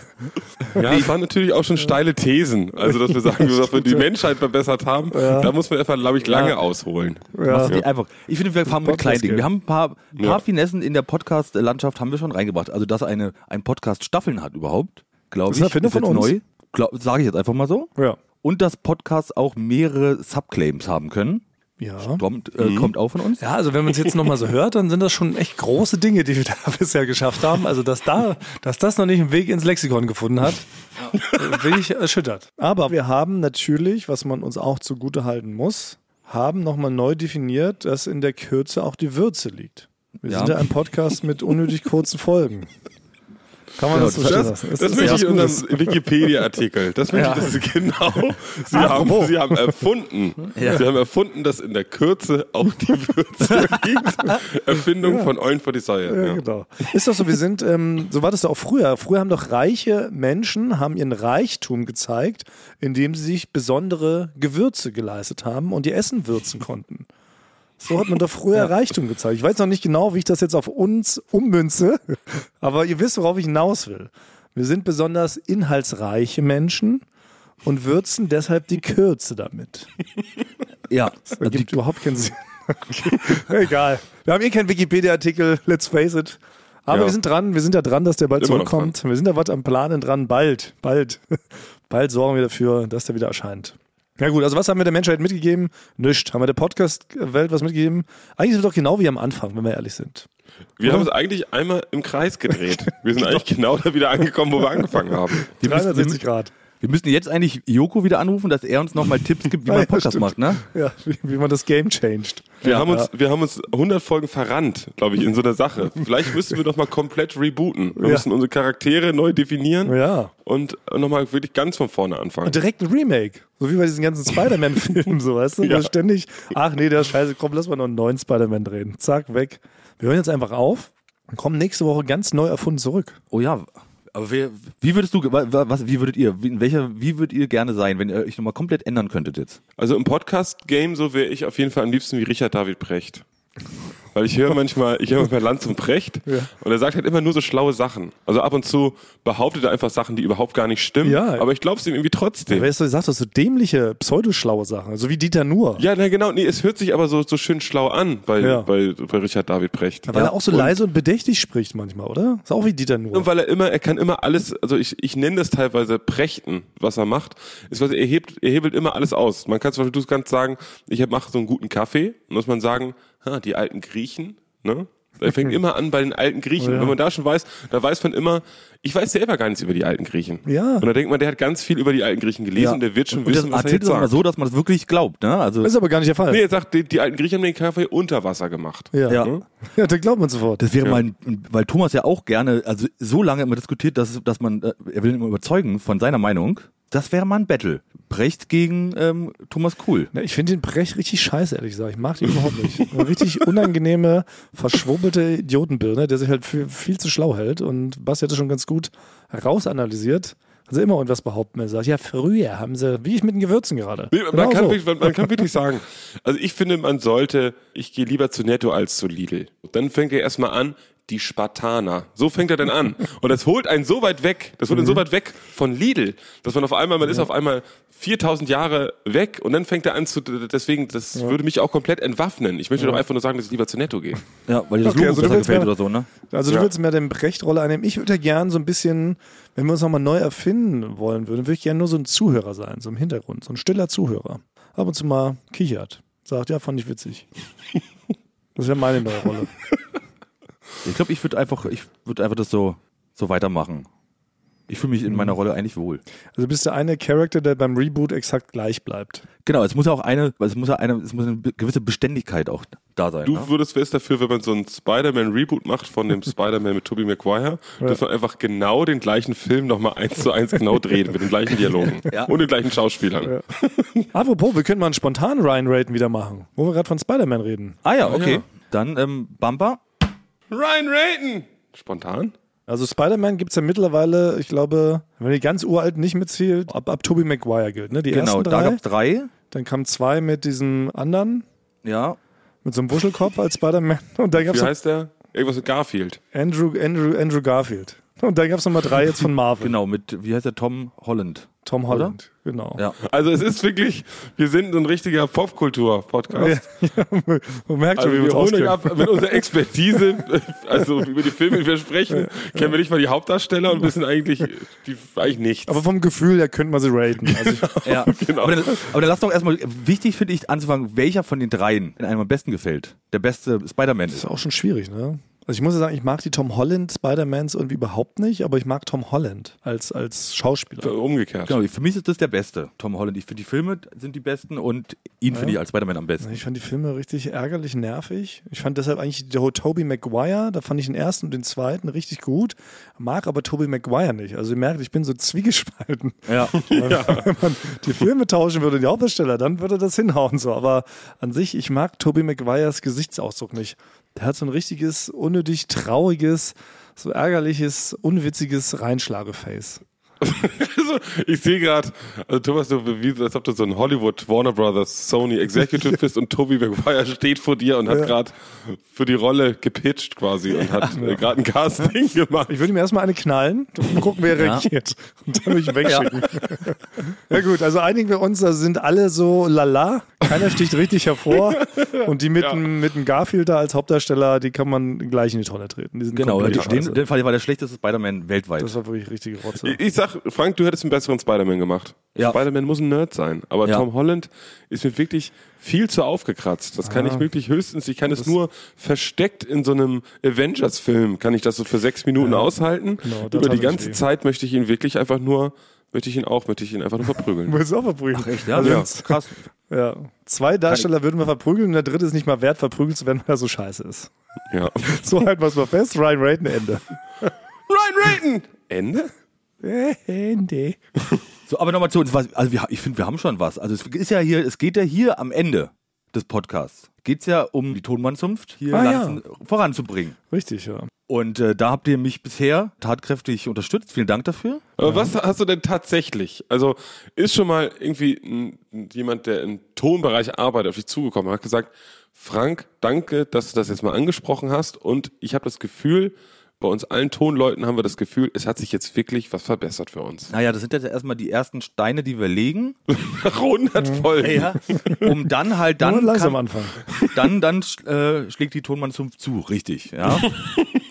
Ja, es waren natürlich auch schon steile Thesen. Also, dass wir sagen, [LAUGHS] dass wir die Menschheit verbessert haben, da muss man erstmal, glaube ich, lange ausholen. ja. Machst du die einfach. Ich finde, wir fangen mit kleinen Podcast Dingen. Wir haben ein paar, paar Ja. Finessen in der Podcast-Landschaft haben wir schon reingebracht. Also, dass eine, ein Podcast Staffeln hat überhaupt, glaube Das ich, ist eine Erfindung von uns. neu. Sage ich jetzt einfach mal so. ja. Und dass Podcasts auch mehrere Subclaims haben können. Ja. Kommt, äh, kommt auch von uns. Ja, also wenn man es jetzt nochmal so [LAUGHS] hört, dann sind das schon echt große Dinge, die wir da [LAUGHS] bisher geschafft haben. Also dass da, dass das noch nicht einen Weg ins Lexikon gefunden hat, bin ich erschüttert. Aber wir haben natürlich, was man uns auch zugute halten muss, haben nochmal neu definiert, dass in der Kürze auch die Würze liegt. Wir Ja. sind ja ein Podcast mit unnötig kurzen Folgen. [LAUGHS] Kann man Genau, das so das- Das, das, ist möchte ich in unserem. Wikipedia-Artikel. Das möchte Ja. ich, genau. [LAUGHS] Sie haben, Sie haben erfunden. Ja. Sie haben erfunden, dass in der Kürze auch die Würze [LAUGHS] liegt. Erfindung von Eulen for Desire. Ja, Ja. genau. Ist doch so, wir sind, ähm, so war das doch auch früher. Früher haben doch reiche Menschen, haben ihren Reichtum gezeigt, indem sie sich besondere Gewürze geleistet haben und ihr Essen würzen konnten. So hat man doch früher Reichtum gezeigt. Ich weiß noch nicht genau, wie ich das jetzt auf uns ummünze, [LAUGHS] aber ihr wisst, worauf ich hinaus will. Wir sind besonders inhaltsreiche Menschen und würzen deshalb die Kürze damit. [LAUGHS] Ja, Das also die, ergibt überhaupt keinen Sinn. Okay. [LAUGHS] Egal. Wir haben eh keinen Wikipedia-Artikel, let's face it. Aber Ja. wir sind dran, wir sind ja dran, dass der bald zurückkommt. Wir sind da was am Planen dran, bald, bald. bald sorgen wir dafür, dass der wieder erscheint. Ja gut, also was haben wir der Menschheit mitgegeben? Nichts. Haben wir der Podcast-Welt was mitgegeben? Eigentlich ist es doch genau wie am Anfang, wenn wir ehrlich sind. Wir haben uns eigentlich einmal im Kreis gedreht. Wir sind [LAUGHS] eigentlich genau da wieder angekommen, wo wir angefangen haben. wir, müssen, 360 wir, Grad. Wir müssen jetzt eigentlich Joko wieder anrufen, dass er uns nochmal Tipps gibt, wie man [LAUGHS] Ja, Podcast stimmt. macht, ne? Ja, wie, wie man das Game changed. Wir, haben uns, wir haben uns 100 Folgen verrannt, glaube ich, in so einer Sache. Vielleicht [LAUGHS] müssten wir doch mal komplett rebooten. Wir Ja. müssen unsere Charaktere neu definieren Ja. und nochmal wirklich ganz von vorne anfangen. Und direkt ein Remake. So wie bei diesen ganzen Spider-Man-Filmen, [LAUGHS] so, weißt du? Ja. Wo ständig, ach nee, der ist scheiße, komm, lass mal noch einen neuen Spider-Man drehen. Zack, weg. Wir hören jetzt einfach auf und kommen nächste Woche ganz neu erfunden zurück. Oh ja, aber wer, wie würdest du, wa- wa- was, wie würdet ihr, wie, in welcher, wie würdet ihr gerne sein, wenn ihr euch nochmal komplett ändern könntet jetzt? Also im Podcast-Game so wäre ich auf jeden Fall am liebsten wie Richard David Precht. Weil ich höre manchmal, ich höre manchmal Lanz und Precht und er sagt halt immer nur so schlaue Sachen. Also ab und zu behauptet er einfach Sachen, die überhaupt gar nicht stimmen, Ja. aber ich glaube es ihm irgendwie trotzdem. Ist so, sagt das so dämliche, pseudoschlaue Sachen, so wie Dieter Nuhr. Ja, na genau, nee, es hört sich aber so, so schön schlau an bei, Ja. bei, bei Richard David Precht. Weil Ja, er auch so und- leise und bedächtig spricht manchmal, oder? Ist auch wie Dieter Nuhr. Und weil er immer, er kann immer alles, also ich, ich nenne das teilweise Prechten, was er macht, ist, was er hebt, er hebelt immer alles aus. Man kann zum Beispiel, du kannst sagen, ich mache so einen guten Kaffee, muss man sagen, die alten Griechen, ne? Er fängt immer an bei den alten Griechen. Oh ja. Wenn man da schon weiß, da weiß man immer, ich weiß selber gar nichts über die alten Griechen. Ja. Und da denkt man, der hat ganz viel über die alten Griechen gelesen und der wird schon und wissen, das was er jetzt sagt. so, dass man es wirklich glaubt, ne? Also, Das ist aber gar nicht der Fall. Nee, er sagt, die, die alten Griechen haben den Kaffee unter Wasser gemacht. ja. Ja. [LAUGHS] Ja. ja, da glaubt man sofort. das wäre Ja. mal, ein, weil Thomas ja auch gerne, also so lange immer diskutiert, dass, dass man, äh, er will ihn immer überzeugen von seiner Meinung. Das wäre mal ein Battle. Brecht gegen ähm, Thomas Kuhl. Ja, ich finde den Brecht richtig scheiße, ehrlich gesagt. Ich mag den überhaupt nicht. Eine richtig unangenehme, verschwurbelte Idiotenbirne, der sich halt für viel zu schlau hält. Und Basti hat das schon ganz gut rausanalysiert. Also immer irgendwas behaupten. Er sagt, ja, früher haben sie, wie ich mit den Gewürzen gerade. Nee, man, Genau kann so. wirklich, man, man kann wirklich sagen, also ich finde, man sollte, ich gehe lieber zu Netto als zu Lidl. Dann fängt er erstmal an, die Spartaner. So fängt er dann an. Und das holt einen so weit weg, das holt Mhm. einen so weit weg von Lidl, dass man auf einmal, man ist auf einmal 4000 Jahre weg und dann fängt er an zu, deswegen, das würde mich auch komplett entwaffnen. Ich möchte doch einfach nur sagen, dass ich lieber zu Netto gehe. Ja, weil dir das Okay, Logo also besser gefällt mal- oder so, ne? Also du Ja. willst mehr den Brecht-Rolle einnehmen. Ich würde ja gern so ein bisschen, wenn wir uns nochmal neu erfinden wollen würden, würde ich gerne nur so ein Zuhörer sein, so im Hintergrund, so ein stiller Zuhörer. Ab und zu mal kichert. Sagt, ja, fand ich witzig. Das wäre meine neue Rolle. [LAUGHS] Ich glaube, ich würde einfach, ich würde einfach das so, so weitermachen. Ich fühle mich in meiner Rolle eigentlich wohl. Also bist du eine Charakter, der beim Reboot exakt gleich bleibt. Genau, es muss ja auch eine, es muss ja eine, es muss eine gewisse Beständigkeit auch da sein. Du ne? würdest wärst dafür, wenn man so einen Spider-Man-Reboot macht von dem [LAUGHS] Spider-Man mit Tobey Maguire, dass man einfach genau den gleichen Film nochmal eins zu eins genau dreht, mit den gleichen Dialogen [LAUGHS] Ja. und den gleichen Schauspielern. [LAUGHS] Apropos, wir können mal einen spontanen Ryan Raten wieder machen, wo wir gerade von Spider-Man reden. Ah ja, okay. Ja. Dann ähm, Bumper. Ryan Rayton! Spontan? Also Spider-Man gibt's ja mittlerweile, ich glaube, wenn die ganz uralten nicht mitzählt, ab, ab Tobey Maguire gilt, ne? Die Genau, ersten da drei. gab es drei. Dann kamen zwei mit diesem anderen, Ja. mit so einem Wuschelkopf als Spider-Man. [LAUGHS] Und dann gab's Wie heißt der? Irgendwas mit Garfield. Andrew, Andrew, Andrew Garfield. Und dann gab's noch mal drei jetzt von Marvel. Genau, mit, wie heißt der, Tom Holland. Tom Holland, genau. Ja. Also es ist wirklich, wir sind ein richtiger Popkultur-Podcast. [LAUGHS] Ja, man merkt Also schon, wie wir holen euch ab mit unserer Expertise, [LAUGHS] also über die Filme, die wir sprechen, kennen wir nicht mal die Hauptdarsteller und wissen eigentlich, die, eigentlich nichts. Aber vom Gefühl her könnte man sie raten. [LAUGHS] Also ich, Ja, Genau. aber, dann, aber dann lass doch erstmal, wichtig finde ich anzufangen, welcher von den dreien einem am besten gefällt. Der beste Spider-Man ist ist. auch schon schwierig, ne? Also ich muss ja sagen, ich mag die Tom Holland Spider-Mans irgendwie überhaupt nicht, aber ich mag Tom Holland als, als Schauspieler. Umgekehrt. Genau, für mich ist das der beste, Tom Holland. Ich finde die Filme sind die besten und ihn finde ich als Spider-Man am besten. Ich fand die Filme richtig ärgerlich nervig. Ich fand deshalb eigentlich der Tobey Maguire, da fand ich den ersten und den zweiten richtig gut, mag aber Tobey Maguire nicht. Also ihr merkt, ich bin so zwiegespalten. Ja. [LAUGHS] Wenn man die Filme tauschen würde, die Hauptdarsteller, dann würde das hinhauen so. Aber an sich, ich mag Tobey Maguires Gesichtsausdruck nicht. Der hat so ein richtiges, unnötig trauriges, so ärgerliches, unwitziges Reinschlageface. [LAUGHS] Also, ich sehe gerade, also Thomas, du, wie, als ob du so ein Hollywood, Warner Brothers, Sony Executive [LAUGHS] bist und Toby Maguire steht vor dir und hat Ja. gerade für die Rolle gepitcht quasi und hat äh, gerade ein Casting gemacht. Ich würde ihm erstmal eine knallen, dann gucken, wer Ja. reagiert. Und dann würde ich ihn wegschicken. [LAUGHS] Ja. gut, also einigen wir uns, da sind alle so lala. Keiner sticht richtig hervor. Und die mit, Ja. dem, mit dem Garfield da als Hauptdarsteller, die kann man gleich in die Tonne treten. Die sind Genau, in dem Fall war der schlechteste Spider-Man weltweit. Das war wirklich richtige Rotze. Ich, ich sag, Frank, du hättest einen besseren Spider-Man gemacht. Ja. Spider-Man muss ein Nerd sein. Aber Ja. Tom Holland ist mir wirklich viel zu aufgekratzt. Das kann ich wirklich höchstens, ich kann es nur versteckt in so einem Avengers-Film, kann ich das so für sechs Minuten aushalten. Genau, das Über die ganze weh. Zeit möchte ich ihn wirklich einfach nur, möchte ich ihn auch, möchte ich ihn einfach nur verprügeln. [LAUGHS] Du willst auch verprügeln. Echt, ja? Also ja. Krass. [LAUGHS] ja. Zwei Darsteller würden wir verprügeln und der dritte ist nicht mal wert, verprügelt zu werden, weil er so scheiße ist. ja. [LAUGHS] So halten wir es mal fest. Ryan Raiden, Ende. Ryan Rayton! Ende? Ende. [LAUGHS] So, aber nochmal zu uns. was- Also wir, ich finde, wir haben schon was. Also es ist ja hier, es geht ja hier am Ende des Podcasts. Geht's ja um die Tonmannzunft hier Ah, Lanzen voranzubringen. Richtig, ja. Und äh, da habt ihr mich bisher tatkräftig unterstützt. Vielen Dank dafür. Aber was hast du denn tatsächlich? Also ist schon mal irgendwie ein, jemand, der im Tonbereich arbeitet, auf dich zugekommen und hat gesagt, Frank, danke, dass du das jetzt mal angesprochen hast und ich habe das Gefühl, bei uns allen Tonleuten haben wir das Gefühl, es hat sich jetzt wirklich was verbessert für uns. Naja, das sind jetzt erstmal die ersten Steine, die wir legen. Nach 100 Folgen. Ja, um dann halt dann Nur langsam kann, anfangen. dann dann äh, schlägt die Tonmannzunft zu, richtig, ja. [LAUGHS]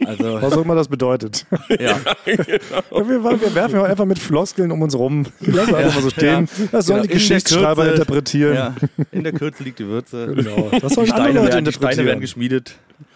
Also Was auch immer das bedeutet. [LAUGHS] ja, Ja, wir, wir werfen ja einfach mit Floskeln um uns rum. Die lassen wir einfach mal so stehen. Das sollen Genau, die in Geschichtsschreiber Kürze- interpretieren. ja, in der Kürze liegt die Würze. Genau. Das Die sollen Steine, werden, die Steine werden geschmiedet.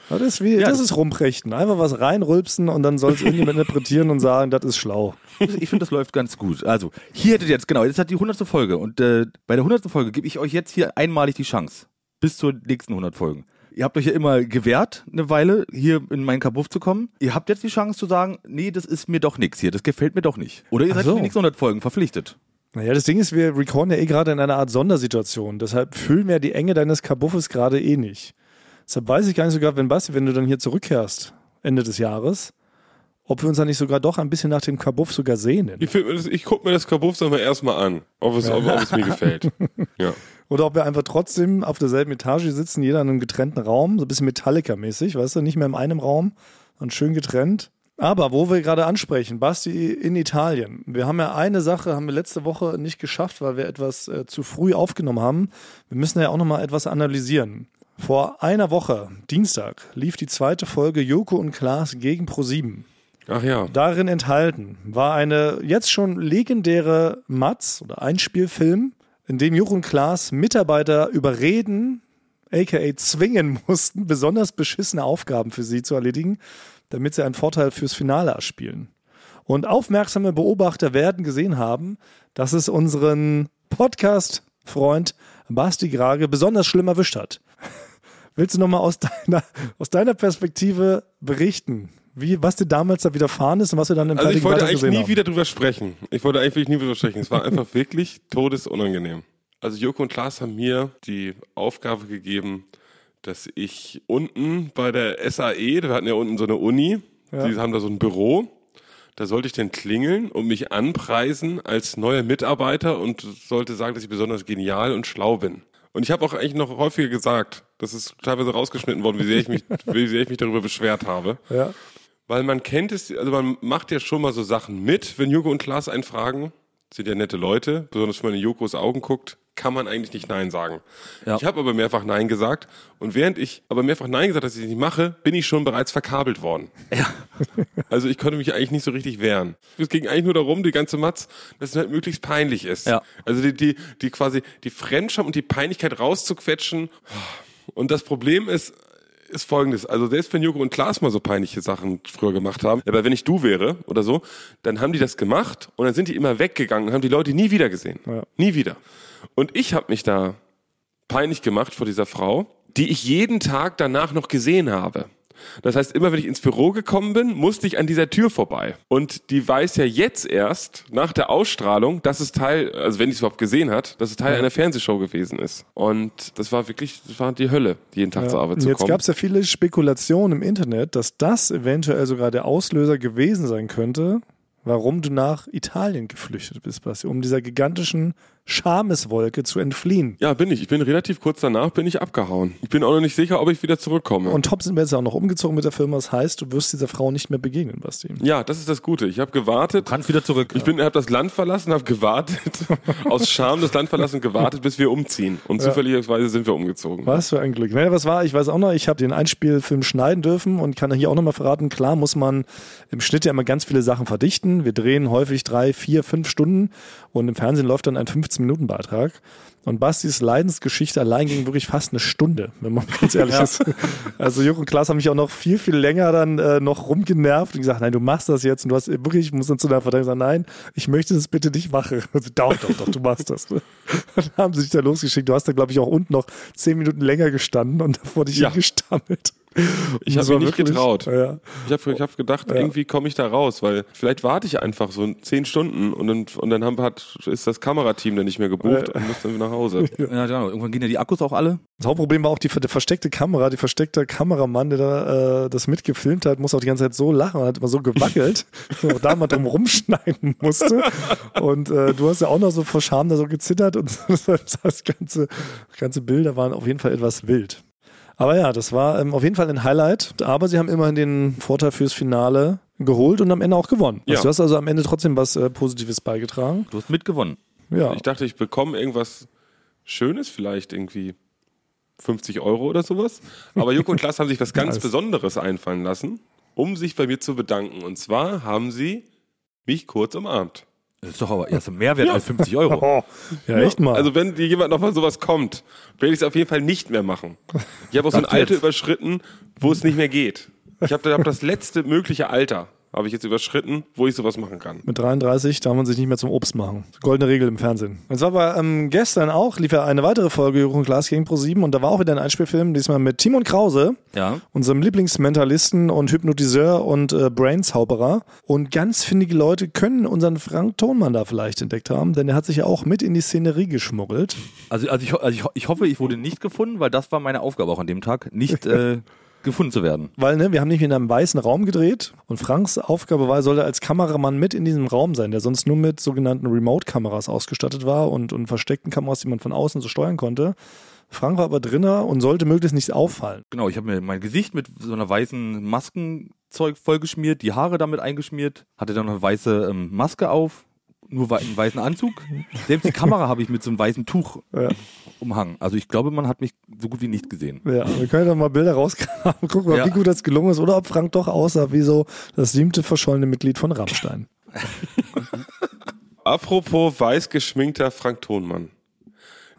Das, ist wie, Ja, das ist rumrechten. Einfach was reinrülpsen und dann soll es irgendjemand interpretieren und sagen, das ist schlau. Ich finde, das läuft ganz gut. Also, hier hättet ihr jetzt, genau, jetzt hat die 100. Folge und äh, bei der 100. Folge gebe ich euch jetzt hier einmalig die Chance. Bis zur nächsten 100 Folgen. Ihr habt euch ja immer gewehrt, eine Weile, hier in meinen Kabuff zu kommen. Ihr habt jetzt die Chance zu sagen, nee, das ist mir doch nichts hier, das gefällt mir doch nicht. Oder ihr Ach seid so. für die nächsten 100 Folgen verpflichtet. Naja, das Ding ist, wir recorden ja eh gerade in einer Art Sondersituation. Deshalb fühlen wir die Enge deines Kabuffes gerade eh nicht. Deshalb weiß ich gar nicht sogar, wenn Basti, wenn du dann hier zurückkehrst, Ende des Jahres, ob wir uns dann nicht sogar doch ein bisschen nach dem Kabuff sogar sehnen. Ich, find mir das- ich guck mir das Kabuff mal erstmal an, ob es, ob, ob es mir gefällt. [LAUGHS] Ja. Oder ob wir einfach trotzdem auf derselben Etage sitzen, jeder in einem getrennten Raum, so ein bisschen Metallica-mäßig, weißt du, nicht mehr in einem Raum, und schön getrennt. Aber wo wir gerade ansprechen, Basti in Italien. Wir haben ja eine Sache, haben wir letzte Woche nicht geschafft, weil wir etwas äh, zu früh aufgenommen haben. Wir müssen ja auch nochmal etwas analysieren. Vor einer Woche, Dienstag, lief die zweite Folge Joko und Klaas gegen Pro7. Ach ja. Darin enthalten war eine jetzt schon legendäre Matz oder Einspielfilm, in dem Joko und Klaas Mitarbeiter überreden, aka zwingen mussten, [LAUGHS] besonders beschissene Aufgaben für sie zu erledigen, damit sie einen Vorteil fürs Finale erspielen. Und aufmerksame Beobachter werden gesehen haben, dass es unseren Podcast-Freund Basti Grage besonders schlimm erwischt hat. Willst du nochmal aus [LAUGHS] deiner, aus deiner Perspektive berichten, wie, was dir damals da widerfahren ist und was wir dann im Also ich wollte eigentlich nie haben? wieder drüber sprechen. Ich wollte eigentlich nie drüber sprechen. Es war einfach [LAUGHS] wirklich todesunangenehm. Also Joko und Klaas haben mir die Aufgabe gegeben, dass ich unten bei der SAE, wir hatten ja unten so eine Uni, Die haben da so ein Büro. Da sollte ich dann klingeln und mich anpreisen als neuer Mitarbeiter und sollte sagen, dass ich besonders genial und schlau bin. Und ich habe auch eigentlich noch häufiger gesagt, das ist teilweise rausgeschnitten worden, wie sehr ich mich, [LAUGHS] wie sehr ich mich darüber beschwert habe. Ja. Weil man kennt es, also man macht ja schon mal so Sachen mit, wenn Joko und Klaas einen fragen. Sind ja nette Leute, besonders wenn man in Jokos Augen guckt, kann man eigentlich nicht Nein sagen. Ja. Ich habe aber mehrfach Nein gesagt und während ich aber mehrfach Nein gesagt habe, dass ich es nicht mache, bin ich schon bereits verkabelt worden. Ja. [LAUGHS] Also ich konnte mich eigentlich nicht so richtig wehren. Es ging eigentlich nur darum, die ganze Matz, dass es halt möglichst peinlich ist. Ja. Also die, die, die quasi die Fremdscham und die Peinlichkeit rauszuquetschen. Und das Problem ist, ist folgendes. Also selbst wenn Joko und Klaas mal so peinliche Sachen früher gemacht haben, aber wenn ich du wäre oder so, dann haben die das gemacht und dann sind die immer weggegangen und haben die Leute nie wieder gesehen. Ja. Nie wieder. Und ich habe mich da peinlich gemacht vor dieser Frau, die ich jeden Tag danach noch gesehen habe. Das heißt, immer wenn ich ins Büro gekommen bin, musste ich an dieser Tür vorbei. Und die weiß ja jetzt erst nach der Ausstrahlung, dass es Teil, also wenn die es überhaupt gesehen hat, dass es Teil einer Fernsehshow gewesen ist. Und das war wirklich, das war die Hölle, jeden Tag zur Arbeit zu jetzt kommen. gab es ja viele Spekulationen im Internet, dass das eventuell sogar der Auslöser gewesen sein könnte, warum du nach Italien geflüchtet bist, Basti, um dieser gigantischen Schameswolke zu entfliehen. ja, bin ich. Ich bin relativ kurz danach bin ich abgehauen. Ich bin auch noch nicht sicher, ob ich wieder zurückkomme. Und top sind wir jetzt auch noch umgezogen mit der Firma. Das heißt, du wirst dieser Frau nicht mehr begegnen, Basti. ja, das ist das Gute. Ich habe gewartet. Kannst wieder zurück. Ich bin, habe das Land verlassen, habe gewartet, [LAUGHS] aus Scham das Land verlassen und gewartet, bis wir umziehen. Und zufälligerweise sind wir umgezogen. Was für ein Glück. Naja, was war, ich weiß auch noch, ich habe den Einspielfilm schneiden dürfen und kann hier auch nochmal verraten, klar muss man im Schnitt ja immer ganz viele Sachen verdichten. Wir drehen häufig drei, vier, fünf Stunden und im Fernsehen läuft dann ein 15-Minuten-Beitrag. Und Bastis Leidensgeschichte allein ging wirklich fast eine Stunde, wenn man [LAUGHS] ganz ehrlich ist. Also Jürgen und Klaas haben mich auch noch viel, viel länger dann äh, noch rumgenervt und gesagt, nein, du machst das jetzt und du hast wirklich, ich muss dann zu deiner Verteidigung sagen, nein, ich möchte das bitte nicht machen. [LAUGHS] Also, doch, doch, doch, du machst das. Und [LAUGHS] dann haben sie sich da losgeschickt. Du hast da, glaube ich, auch unten noch zehn Minuten länger gestanden und davor dich Ja. hingestammelt. Ich habe mich nicht wirklich- getraut. Ja. Ich habe ich hab gedacht, irgendwie komme ich da raus, weil vielleicht warte ich einfach so zehn Stunden und dann, und dann haben, hat, ist das Kamerateam dann nicht mehr gebucht und muss dann wieder nach Hause. [LAUGHS] ja, genau. Irgendwann gehen ja die Akkus auch alle. Das Hauptproblem war auch die, die versteckte Kamera, die versteckte Kameramann, der da äh, das mitgefilmt hat, muss auch die ganze Zeit so lachen und hat immer so gewackelt, [LAUGHS] dass man auch da mal drum rumschneiden musste. Und äh, du hast ja auch noch so vor Scham da so gezittert und [LAUGHS] das ganze, ganze Bilder waren auf jeden Fall etwas wild. Aber ja, das war ähm, auf jeden Fall ein Highlight. Aber sie haben immerhin den Vorteil fürs Finale geholt und am Ende auch gewonnen. Ja. Also du hast also am Ende trotzdem was äh, Positives beigetragen. Du hast mitgewonnen. Ja. Ich dachte, ich bekomme irgendwas Schönes, vielleicht irgendwie 50 Euro oder sowas. Aber Joko und Klaas haben sich was [LAUGHS] ganz Nice. Besonderes einfallen lassen, um sich bei mir zu bedanken. Und zwar haben sie mich kurz umarmt. Das ist doch aber erst ein Mehrwert als 50 Euro. [LAUGHS] Ja, echt mal. Also wenn dir jemand nochmal sowas kommt, werde ich es auf jeden Fall nicht mehr machen. Ich habe auch so ein Alter überschritten, wo es nicht mehr geht. Ich habe hab das letzte mögliche Alter, habe ich jetzt überschritten, wo ich sowas machen kann. Mit 33 darf man sich nicht mehr zum Obst machen. Goldene Regel im Fernsehen. Und zwar war ähm, gestern auch, lief ja eine weitere Folge Jürgen Glas gegen Pro7 und da war auch wieder ein Einspielfilm, diesmal mit Timon Krause, Ja. unserem Lieblingsmentalisten und Hypnotiseur und äh, Brainzauberer. Und ganz findige Leute können unseren Frank Thonmann da vielleicht entdeckt haben, denn er hat sich ja auch mit in die Szenerie geschmuggelt. Also, also, ich, also ich, ich hoffe, ich wurde nicht gefunden, weil das war meine Aufgabe auch an dem Tag, nicht äh, [LAUGHS] gefunden zu werden. Weil, ne, wir haben nicht in einem weißen Raum gedreht und Franks Aufgabe war, er sollte als Kameramann mit in diesem Raum sein, der sonst nur mit sogenannten Remote-Kameras ausgestattet war und, und versteckten Kameras, die man von außen so steuern konnte. Frank war aber drinner und sollte möglichst nicht auffallen. Genau, ich habe mir mein Gesicht mit so einer weißen Maskenzeug vollgeschmiert, die Haare damit eingeschmiert, hatte dann noch eine weiße ähm, Maske auf, nur einen weißen Anzug. Selbst die Kamera habe ich mit so einem weißen Tuch Ja. umhangen. Also ich glaube, man hat mich so gut wie nicht gesehen. Ja, wir können ja mal Bilder rausgraben, gucken Ja. wie gut das gelungen ist oder ob Frank doch aussah wie so das siebte verschollene Mitglied von Rammstein. [LAUGHS] Apropos weiß geschminkter Frank Thonmann.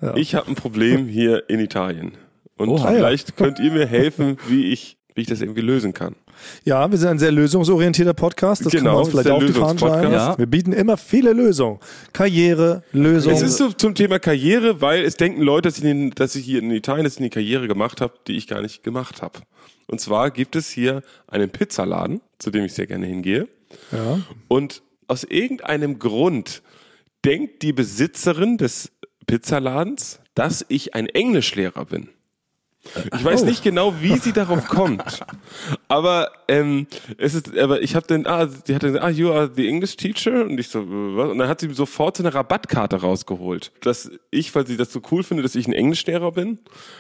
Ja. Ich habe ein Problem hier in Italien. Und Oha. vielleicht könnt ihr mir helfen, wie ich, wie ich das irgendwie lösen kann. Ja, wir sind ein sehr lösungsorientierter Podcast. Das kann Genau, man uns das ist vielleicht der auf die Fahnen schreiben. Lösungspodcast. Wir bieten immer viele Lösungen. Karriere, Lösungen. Es ist so zum Thema Karriere, weil es denken Leute, dass ich, in, dass ich hier in Italien jetzt eine Karriere gemacht habe, die ich gar nicht gemacht habe. Und zwar gibt es hier einen Pizzaladen, zu dem ich sehr gerne hingehe. ja. Und aus irgendeinem Grund denkt die Besitzerin des Pizzaladens, dass ich ein Englischlehrer bin. Ich weiß nicht genau, wie sie darauf [LAUGHS] kommt. Aber ähm, es ist, aber ich habe dann, ah, die hat dann, ah, you are the English teacher und ich so, was? Und dann hat sie sofort so eine Rabattkarte rausgeholt, dass ich, weil sie das so cool finde, dass ich ein Englischlehrer bin,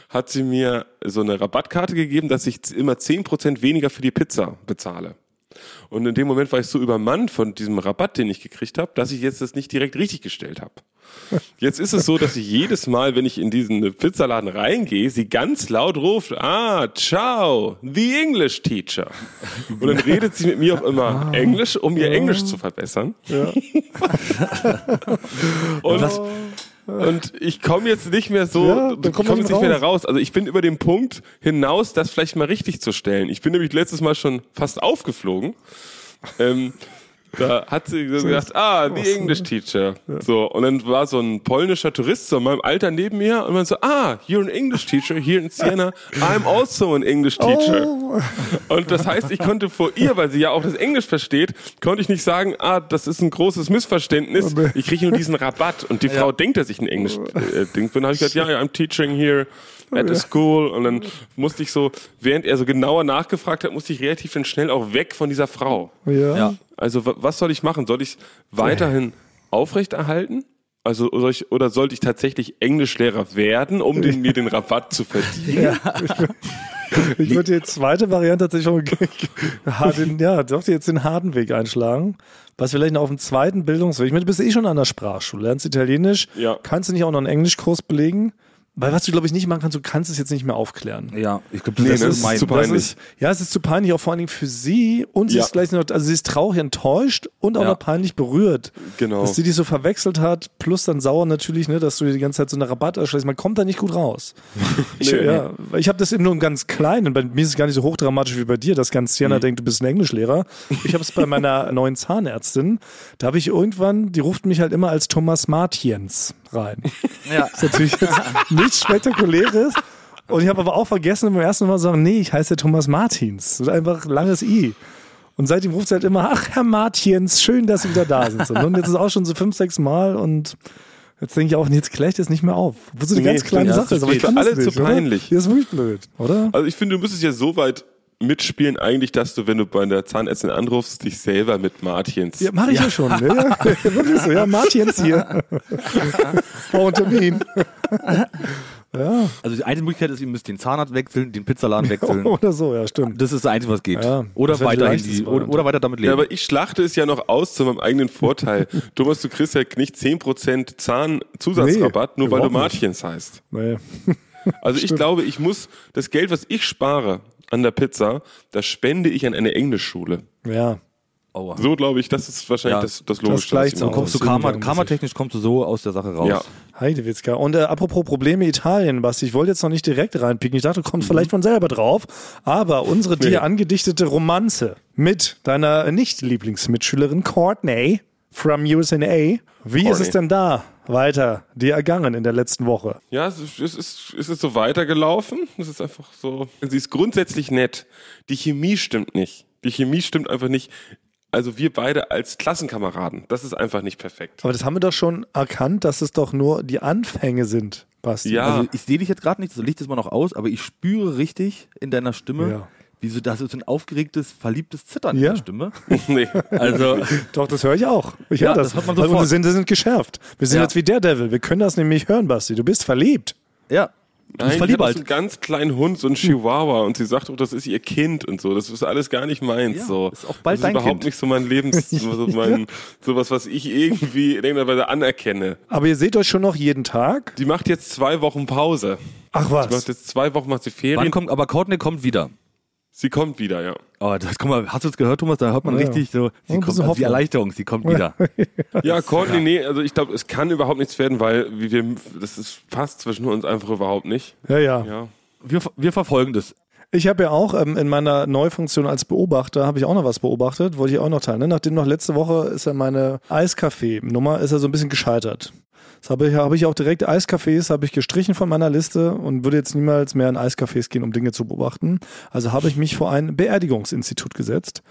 hat sie mir so eine Rabattkarte gegeben, dass ich immer 10% weniger für die Pizza bezahle. Und in dem Moment war ich so übermannt von diesem Rabatt, den ich gekriegt habe, dass ich jetzt das nicht direkt richtig gestellt habe. Jetzt ist es so, dass ich jedes Mal, wenn ich in diesen Pizzaladen reingehe, sie ganz laut ruft, ah, ciao, the English teacher. Und dann redet sie mit mir auch immer Englisch, um ihr Englisch zu verbessern. [LAUGHS] Und, und ich komme jetzt nicht mehr so, Ja, ich komme nicht jetzt nicht mehr da raus. Also ich bin über den Punkt hinaus, das vielleicht mal richtig zu stellen. Ich bin nämlich letztes Mal schon fast aufgeflogen. Ähm, da hat sie so gesagt, ah, the English teacher. So, und dann war so ein polnischer Tourist so in meinem Alter neben mir und man so, ah, you're an English teacher here in Siena. I'm also an English teacher. Oh. Und das heißt, ich konnte vor ihr, weil sie ja auch das Englisch versteht, konnte ich nicht sagen, ah, das ist ein großes Missverständnis. Ich kriege nur diesen Rabatt. Und die Frau denkt, dass ich ein Englisch äh, Ding bin. Dann habe ich gesagt, ja, yeah, I'm teaching here at a school. Und dann musste ich so, während er so genauer nachgefragt hat, musste ich relativ dann schnell auch weg von dieser Frau. Ja. Ja. Also wa- was soll ich machen? Soll ich weiterhin aufrechterhalten? Also soll ich, oder sollte ich tatsächlich Englischlehrer werden, um den, mir den Rabatt zu verdienen? Ich würde die zweite Variante tatsächlich schon [LAUGHS] den, ja, doch jetzt den harten Weg einschlagen. Was vielleicht noch auf dem zweiten Bildungsweg. Ich meine, du bist eh schon an der Sprachschule, lernst Italienisch, Ja. kannst du nicht auch noch einen Englischkurs belegen? Weil was du, glaube ich, nicht machen kannst, du kannst es jetzt nicht mehr aufklären. Ja, ich glaube, Nee, das das ist mein zu peinlich. Ist, ja, es ist zu peinlich, auch vor allen Dingen für sie. Und sie Ja. ist gleich noch, also sie ist traurig enttäuscht und auch Ja. noch peinlich berührt. Genau. Dass sie dich so verwechselt hat, plus dann sauer natürlich, ne, dass du dir die ganze Zeit so eine Rabatt erschließt. Man kommt da nicht gut raus. [LAUGHS] Ich, Nee. ja, ich habe das eben nur im ganz Kleinen. Bei mir ist es gar nicht so hochdramatisch wie bei dir, dass ganz Mhm. Siena denkt, du bist ein Englischlehrer. Ich habe es bei meiner [LAUGHS] neuen Zahnärztin. Da habe ich irgendwann, die ruft mich halt immer als Thomas Martiens rein. [LAUGHS] Ja. Das ist natürlich jetzt nichts Spektakuläres. Und ich habe aber auch vergessen, beim ersten Mal zu sagen, nee, ich heiße Thomas Martins. Das ist einfach langes I. Und seitdem ruft sie halt immer, ach, Herr Martins, schön, dass Sie wieder da sind. Und jetzt ist es auch schon so fünf, sechs Mal und jetzt denke ich auch, jetzt klärt es nicht mehr auf. Wo so eine Nee, ganz kleine Sache das ist. Aber ich kann das alle nicht, zu oder? peinlich. Ja, ist wirklich blöd, oder? Also ich finde, du müsstest ja so weit mitspielen eigentlich, dass du, wenn du bei der Zahnärztin anrufst, dich selber mit Martins. Ja, mache ich ja, schon. Ne? Ja, [LAUGHS] wirklich so. Ja, Martins hier. [LAUGHS] Brauchen Termin. Also die eine Möglichkeit ist, ihr müsst den Zahnarzt wechseln, den Pizzaladen wechseln. [LAUGHS] Oder so, ja, stimmt. Das ist das Einzige, was geht. Ja, oder, weiterhin die, oder, oder weiter damit leben. Ja, aber ich schlachte es ja noch aus zu meinem eigenen Vorteil. Thomas, du kriegst ja nicht 10% Zahnzusatzrabatt, Nee, nur weil du. Martins heißt. Nee. Also ich glaube, ich muss das Geld, was ich spare an der Pizza, das spende ich an eine Englischschule. Ja. Aua. So glaube ich, das ist wahrscheinlich Ja, das, das das Logischste. gleicht so. mache. kommst du Karma, karmatechnisch kommst du so aus der Sache raus. Ja. Heidewitzka. Und äh, apropos Probleme Italien, Basti, ich wollte jetzt noch nicht direkt reinpicken. Ich dachte, du kommst vielleicht von selber drauf. Aber unsere dir angedichtete Romanze mit deiner Nicht-Lieblingsmitschülerin Courtney from USA. Wie ist Courtney. es denn da weiter dir ergangen in der letzten Woche? Ja, es ist, es ist, es ist so weitergelaufen. Es ist einfach so. Sie ist grundsätzlich nett. Die Chemie stimmt nicht. Die Chemie stimmt einfach nicht. Also wir beide als Klassenkameraden, das ist einfach nicht perfekt. Aber das haben wir doch schon erkannt, dass es doch nur die Anfänge sind, Basti. Ja. Also ich sehe dich jetzt gerade nicht, so Licht ist mal noch aus, aber ich spüre richtig in deiner Stimme, Ja. Wie so, das ist ein aufgeregtes, verliebtes Zittern Ja. in der Stimme. [LAUGHS] nee. Also, Doch, das höre ich auch. Ich Ja, höre das. das hört man Weil sofort. unsere Sinne sind geschärft. Wir sind Ja. jetzt wie der Devil. Wir können das nämlich hören, Basti. Du bist verliebt. ja. Du Nein, bist die verliebt hat halt. so einen ganz kleinen Hund, so ein Chihuahua, und sie sagt auch, das ist ihr Kind und so. Das ist alles gar nicht meins. Ja, so. ist auch bald das dein ist überhaupt Kind. nicht so mein Lebens, [LAUGHS] so mein, sowas, was ich irgendwie in irgendeiner Weise anerkenne. Aber ihr seht euch schon noch jeden Tag? Die macht jetzt zwei Wochen Pause. Ach Sie macht was. jetzt zwei Wochen macht sie Ferien. Wann kommt, aber Courtney kommt wieder. Sie kommt wieder, ja. Oh, das, guck mal, hast du es gehört, Thomas? Da hört man Ja. richtig so, sie kommt, also die. Erleichterung, sie kommt wieder. [LAUGHS] Ja, Courtney, nee, also ich glaube, es kann überhaupt nichts werden, weil wie wir, das ist passt zwischen uns einfach überhaupt nicht. Ja, ja. Ja. Wir, wir verfolgen das. Ich habe ja auch ähm, in meiner Neufunktion als Beobachter, habe ich auch noch was beobachtet, wollte ich auch noch teilen. Ne? Nachdem noch letzte Woche ist ja meine Eiskaffee-Nummer ist ja so ein bisschen gescheitert. Das habe ich, habe ich auch direkt Eiscafés habe ich gestrichen von meiner Liste und würde jetzt niemals mehr in Eiscafés gehen, um Dinge zu beobachten. Also habe ich mich vor ein Beerdigungsinstitut gesetzt.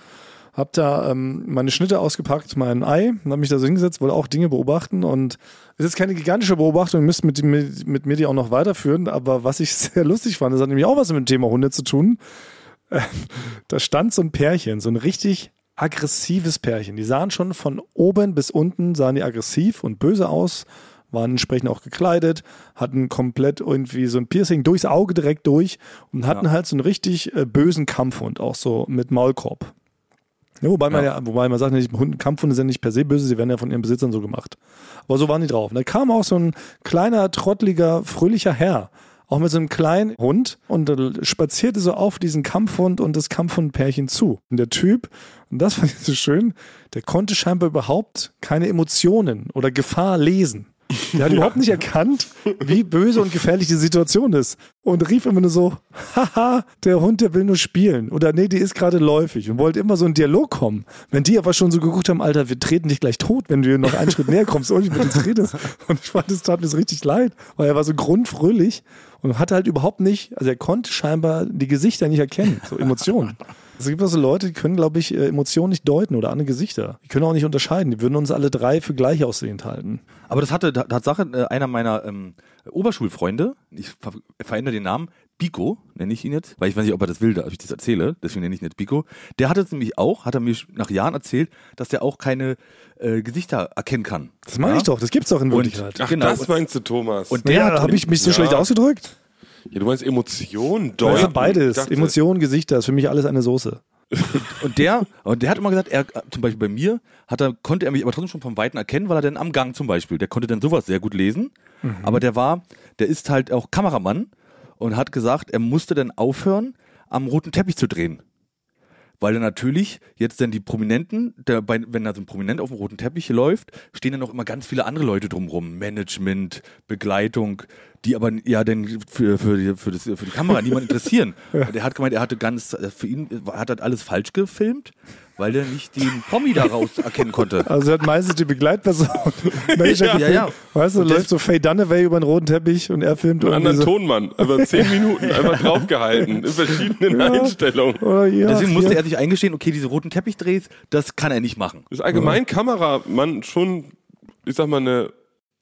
Hab da ähm, meine Schnitte ausgepackt, mein Ei, und hab mich da so hingesetzt, wollte auch Dinge beobachten und es ist keine gigantische Beobachtung, ihr müsst mit, mit, mit mir die auch noch weiterführen, aber was ich [LAUGHS] sehr lustig fand, das hat nämlich auch was mit dem Thema Hunde zu tun. Äh, [LAUGHS] da stand so ein Pärchen, so ein richtig aggressives Pärchen. Die sahen schon von oben bis unten, sahen die aggressiv und böse aus, waren entsprechend auch gekleidet, hatten komplett irgendwie so ein Piercing durchs Auge direkt durch und hatten Ja. halt so einen richtig äh, bösen Kampfhund, auch so mit Maulkorb. Ja, wobei man ja, wobei man sagt, nicht, Hunde, Kampfhunde sind nicht per se böse, sie werden ja von ihren Besitzern so gemacht. Aber so waren die drauf. Und da kam auch so ein kleiner, trottliger, fröhlicher Herr, auch mit so einem kleinen Hund und äh, spazierte so auf diesen Kampfhund und das Kampfhundpärchen zu. Und der Typ, und das fand ich so schön, der konnte scheinbar überhaupt keine Emotionen oder Gefahr lesen. Der hat überhaupt nicht erkannt, wie böse und gefährlich die Situation ist. Und rief immer nur so, haha, der Hund, der will nur spielen. Oder nee, die ist gerade läufig und wollte immer so einen Dialog kommen. Wenn die aber schon so geguckt haben, Alter, wir treten dich gleich tot, wenn du hier noch einen Schritt näher kommst und mit uns redest. Und ich fand, es tat mir so richtig leid, weil er war so grundfröhlich und hatte halt überhaupt nicht, also er konnte scheinbar die Gesichter nicht erkennen, so Emotionen. [LAUGHS] Es gibt auch so Leute, die können, glaube ich, äh, Emotionen nicht deuten oder andere Gesichter. Die können auch nicht unterscheiden. Die würden uns alle drei für gleich aussehend halten. Aber das hatte Ta- Tatsache äh, einer meiner ähm, Oberschulfreunde, ich ver verändere den Namen, Biko, nenne ich ihn jetzt, weil ich weiß nicht, ob er das will, ob ich das erzähle, deswegen nenne ich ihn jetzt Biko. Der hatte es nämlich auch, hat er mir nach Jahren erzählt, dass der auch keine äh, Gesichter erkennen kann. Das meine Ja? ich doch, das gibt's doch in Wirklichkeit. Ach, Genau. das meinst du, Thomas? Und der ja, hat- habe ich mich so Ja. schlecht ausgedrückt? ja, du meinst Emotionen deuten. ist beides. Dachte- Emotionen, Gesichter, ist für mich alles eine Soße. Und der, und der hat immer gesagt, er, zum Beispiel bei mir, hat er, konnte er mich aber trotzdem schon vom Weiten erkennen, weil er dann am Gang zum Beispiel, der konnte dann sowas sehr gut lesen. Aber der war, der ist halt auch Kameramann und hat gesagt, er musste dann aufhören, am roten Teppich zu drehen. Weil er natürlich jetzt dann die Prominenten, der, bei, wenn da so ein Prominent auf dem roten Teppich läuft, stehen dann noch immer ganz viele andere Leute drumrum. Management, Begleitung, die aber ja dann für, für, die, für, das, für die Kamera niemand interessieren. [LAUGHS] Und er hat gemeint, er hatte ganz, für ihn hat er alles falsch gefilmt, weil er nicht den Promi daraus erkennen konnte. Also er hat meistens die Begleitperson. [LAUGHS] Ja, gefilmt. ja. Weißt du, Und läuft so Faye Dunaway über den roten Teppich und er filmt Einen anderen so, Tonmann, über zehn [LAUGHS] Minuten einfach draufgehalten, in verschiedenen Ja. Einstellungen. Oder ja, Deswegen musste hier. er sich eingestehen, okay, diese roten Teppichdrehs, das kann er nicht machen. Ist allgemein Kameramann schon, ich sag mal, eine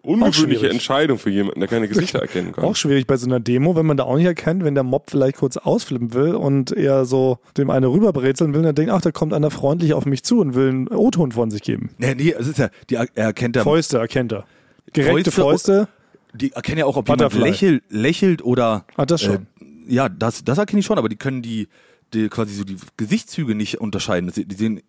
ungewöhnliche. Entscheidung für jemanden, der keine Gesichter erkennen kann. Auch schwierig bei so einer Demo, wenn man da auch nicht erkennt, wenn der Mob vielleicht kurz ausflippen will und er so dem eine rüberbrezeln will und er denkt, ach, da kommt einer freundlich auf mich zu und will einen O-Ton von sich geben. Nee, nee, es ist ja, die er erkennt er, Fäuste erkennt er. Gereckte Fäuste- Fäuste. die erkennen ja auch, ob jemand lächelt, lächelt oder. Ah, das schon. Äh, ja, das, das erkenne ich schon, aber die können die, die quasi so die Gesichtszüge nicht unterscheiden. Das- Die sehen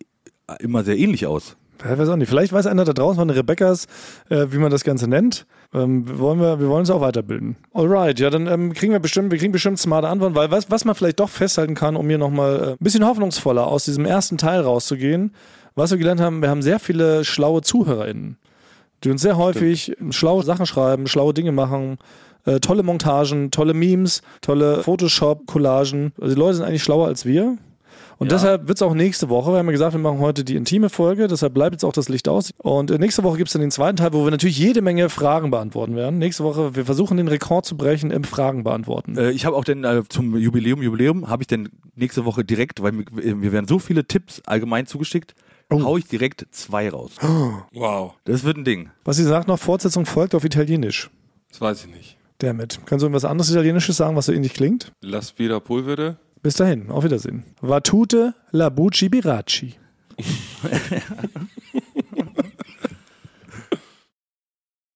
immer sehr ähnlich aus. Ja, weiß auch nicht. Vielleicht weiß einer da draußen von den Rebecca's, äh, wie man das Ganze nennt. Ähm, wir wollen wir, wir wollen uns auch weiterbilden. Alright, ja, dann ähm, kriegen wir bestimmt, wir kriegen bestimmt smarte Antworten, weil was, was man vielleicht doch festhalten kann, um hier nochmal äh, ein bisschen hoffnungsvoller aus diesem ersten Teil rauszugehen, was wir gelernt haben, wir haben sehr viele schlaue ZuhörerInnen, die uns sehr häufig schlaue Sachen schreiben, schlaue Dinge machen, äh, tolle Montagen, tolle Memes, tolle Photoshop-Collagen. Also die Leute sind eigentlich schlauer als wir. Und Ja. deshalb wird es auch nächste Woche, wir haben ja gesagt, wir machen heute die intime Folge, deshalb bleibt jetzt auch das Licht aus. Und äh, nächste Woche gibt es dann den zweiten Teil, wo wir natürlich jede Menge Fragen beantworten werden. Nächste Woche, wir versuchen den Rekord zu brechen im Fragen beantworten. Äh, ich habe auch dann äh, zum Jubiläum, Jubiläum, habe ich dann nächste Woche direkt, weil mir, mir werden so viele Tipps allgemein zugeschickt, hau ich direkt zwei raus. [GASPS] Wow, Das wird ein Ding. Was sie sagt noch, Fortsetzung folgt auf Italienisch. das weiß ich nicht. Damit. Kannst du irgendwas anderes Italienisches sagen, was so ähnlich klingt? La Spira Pulvere. Bis dahin, auf Wiedersehen. Vatute la Bucci Biracci. [LAUGHS]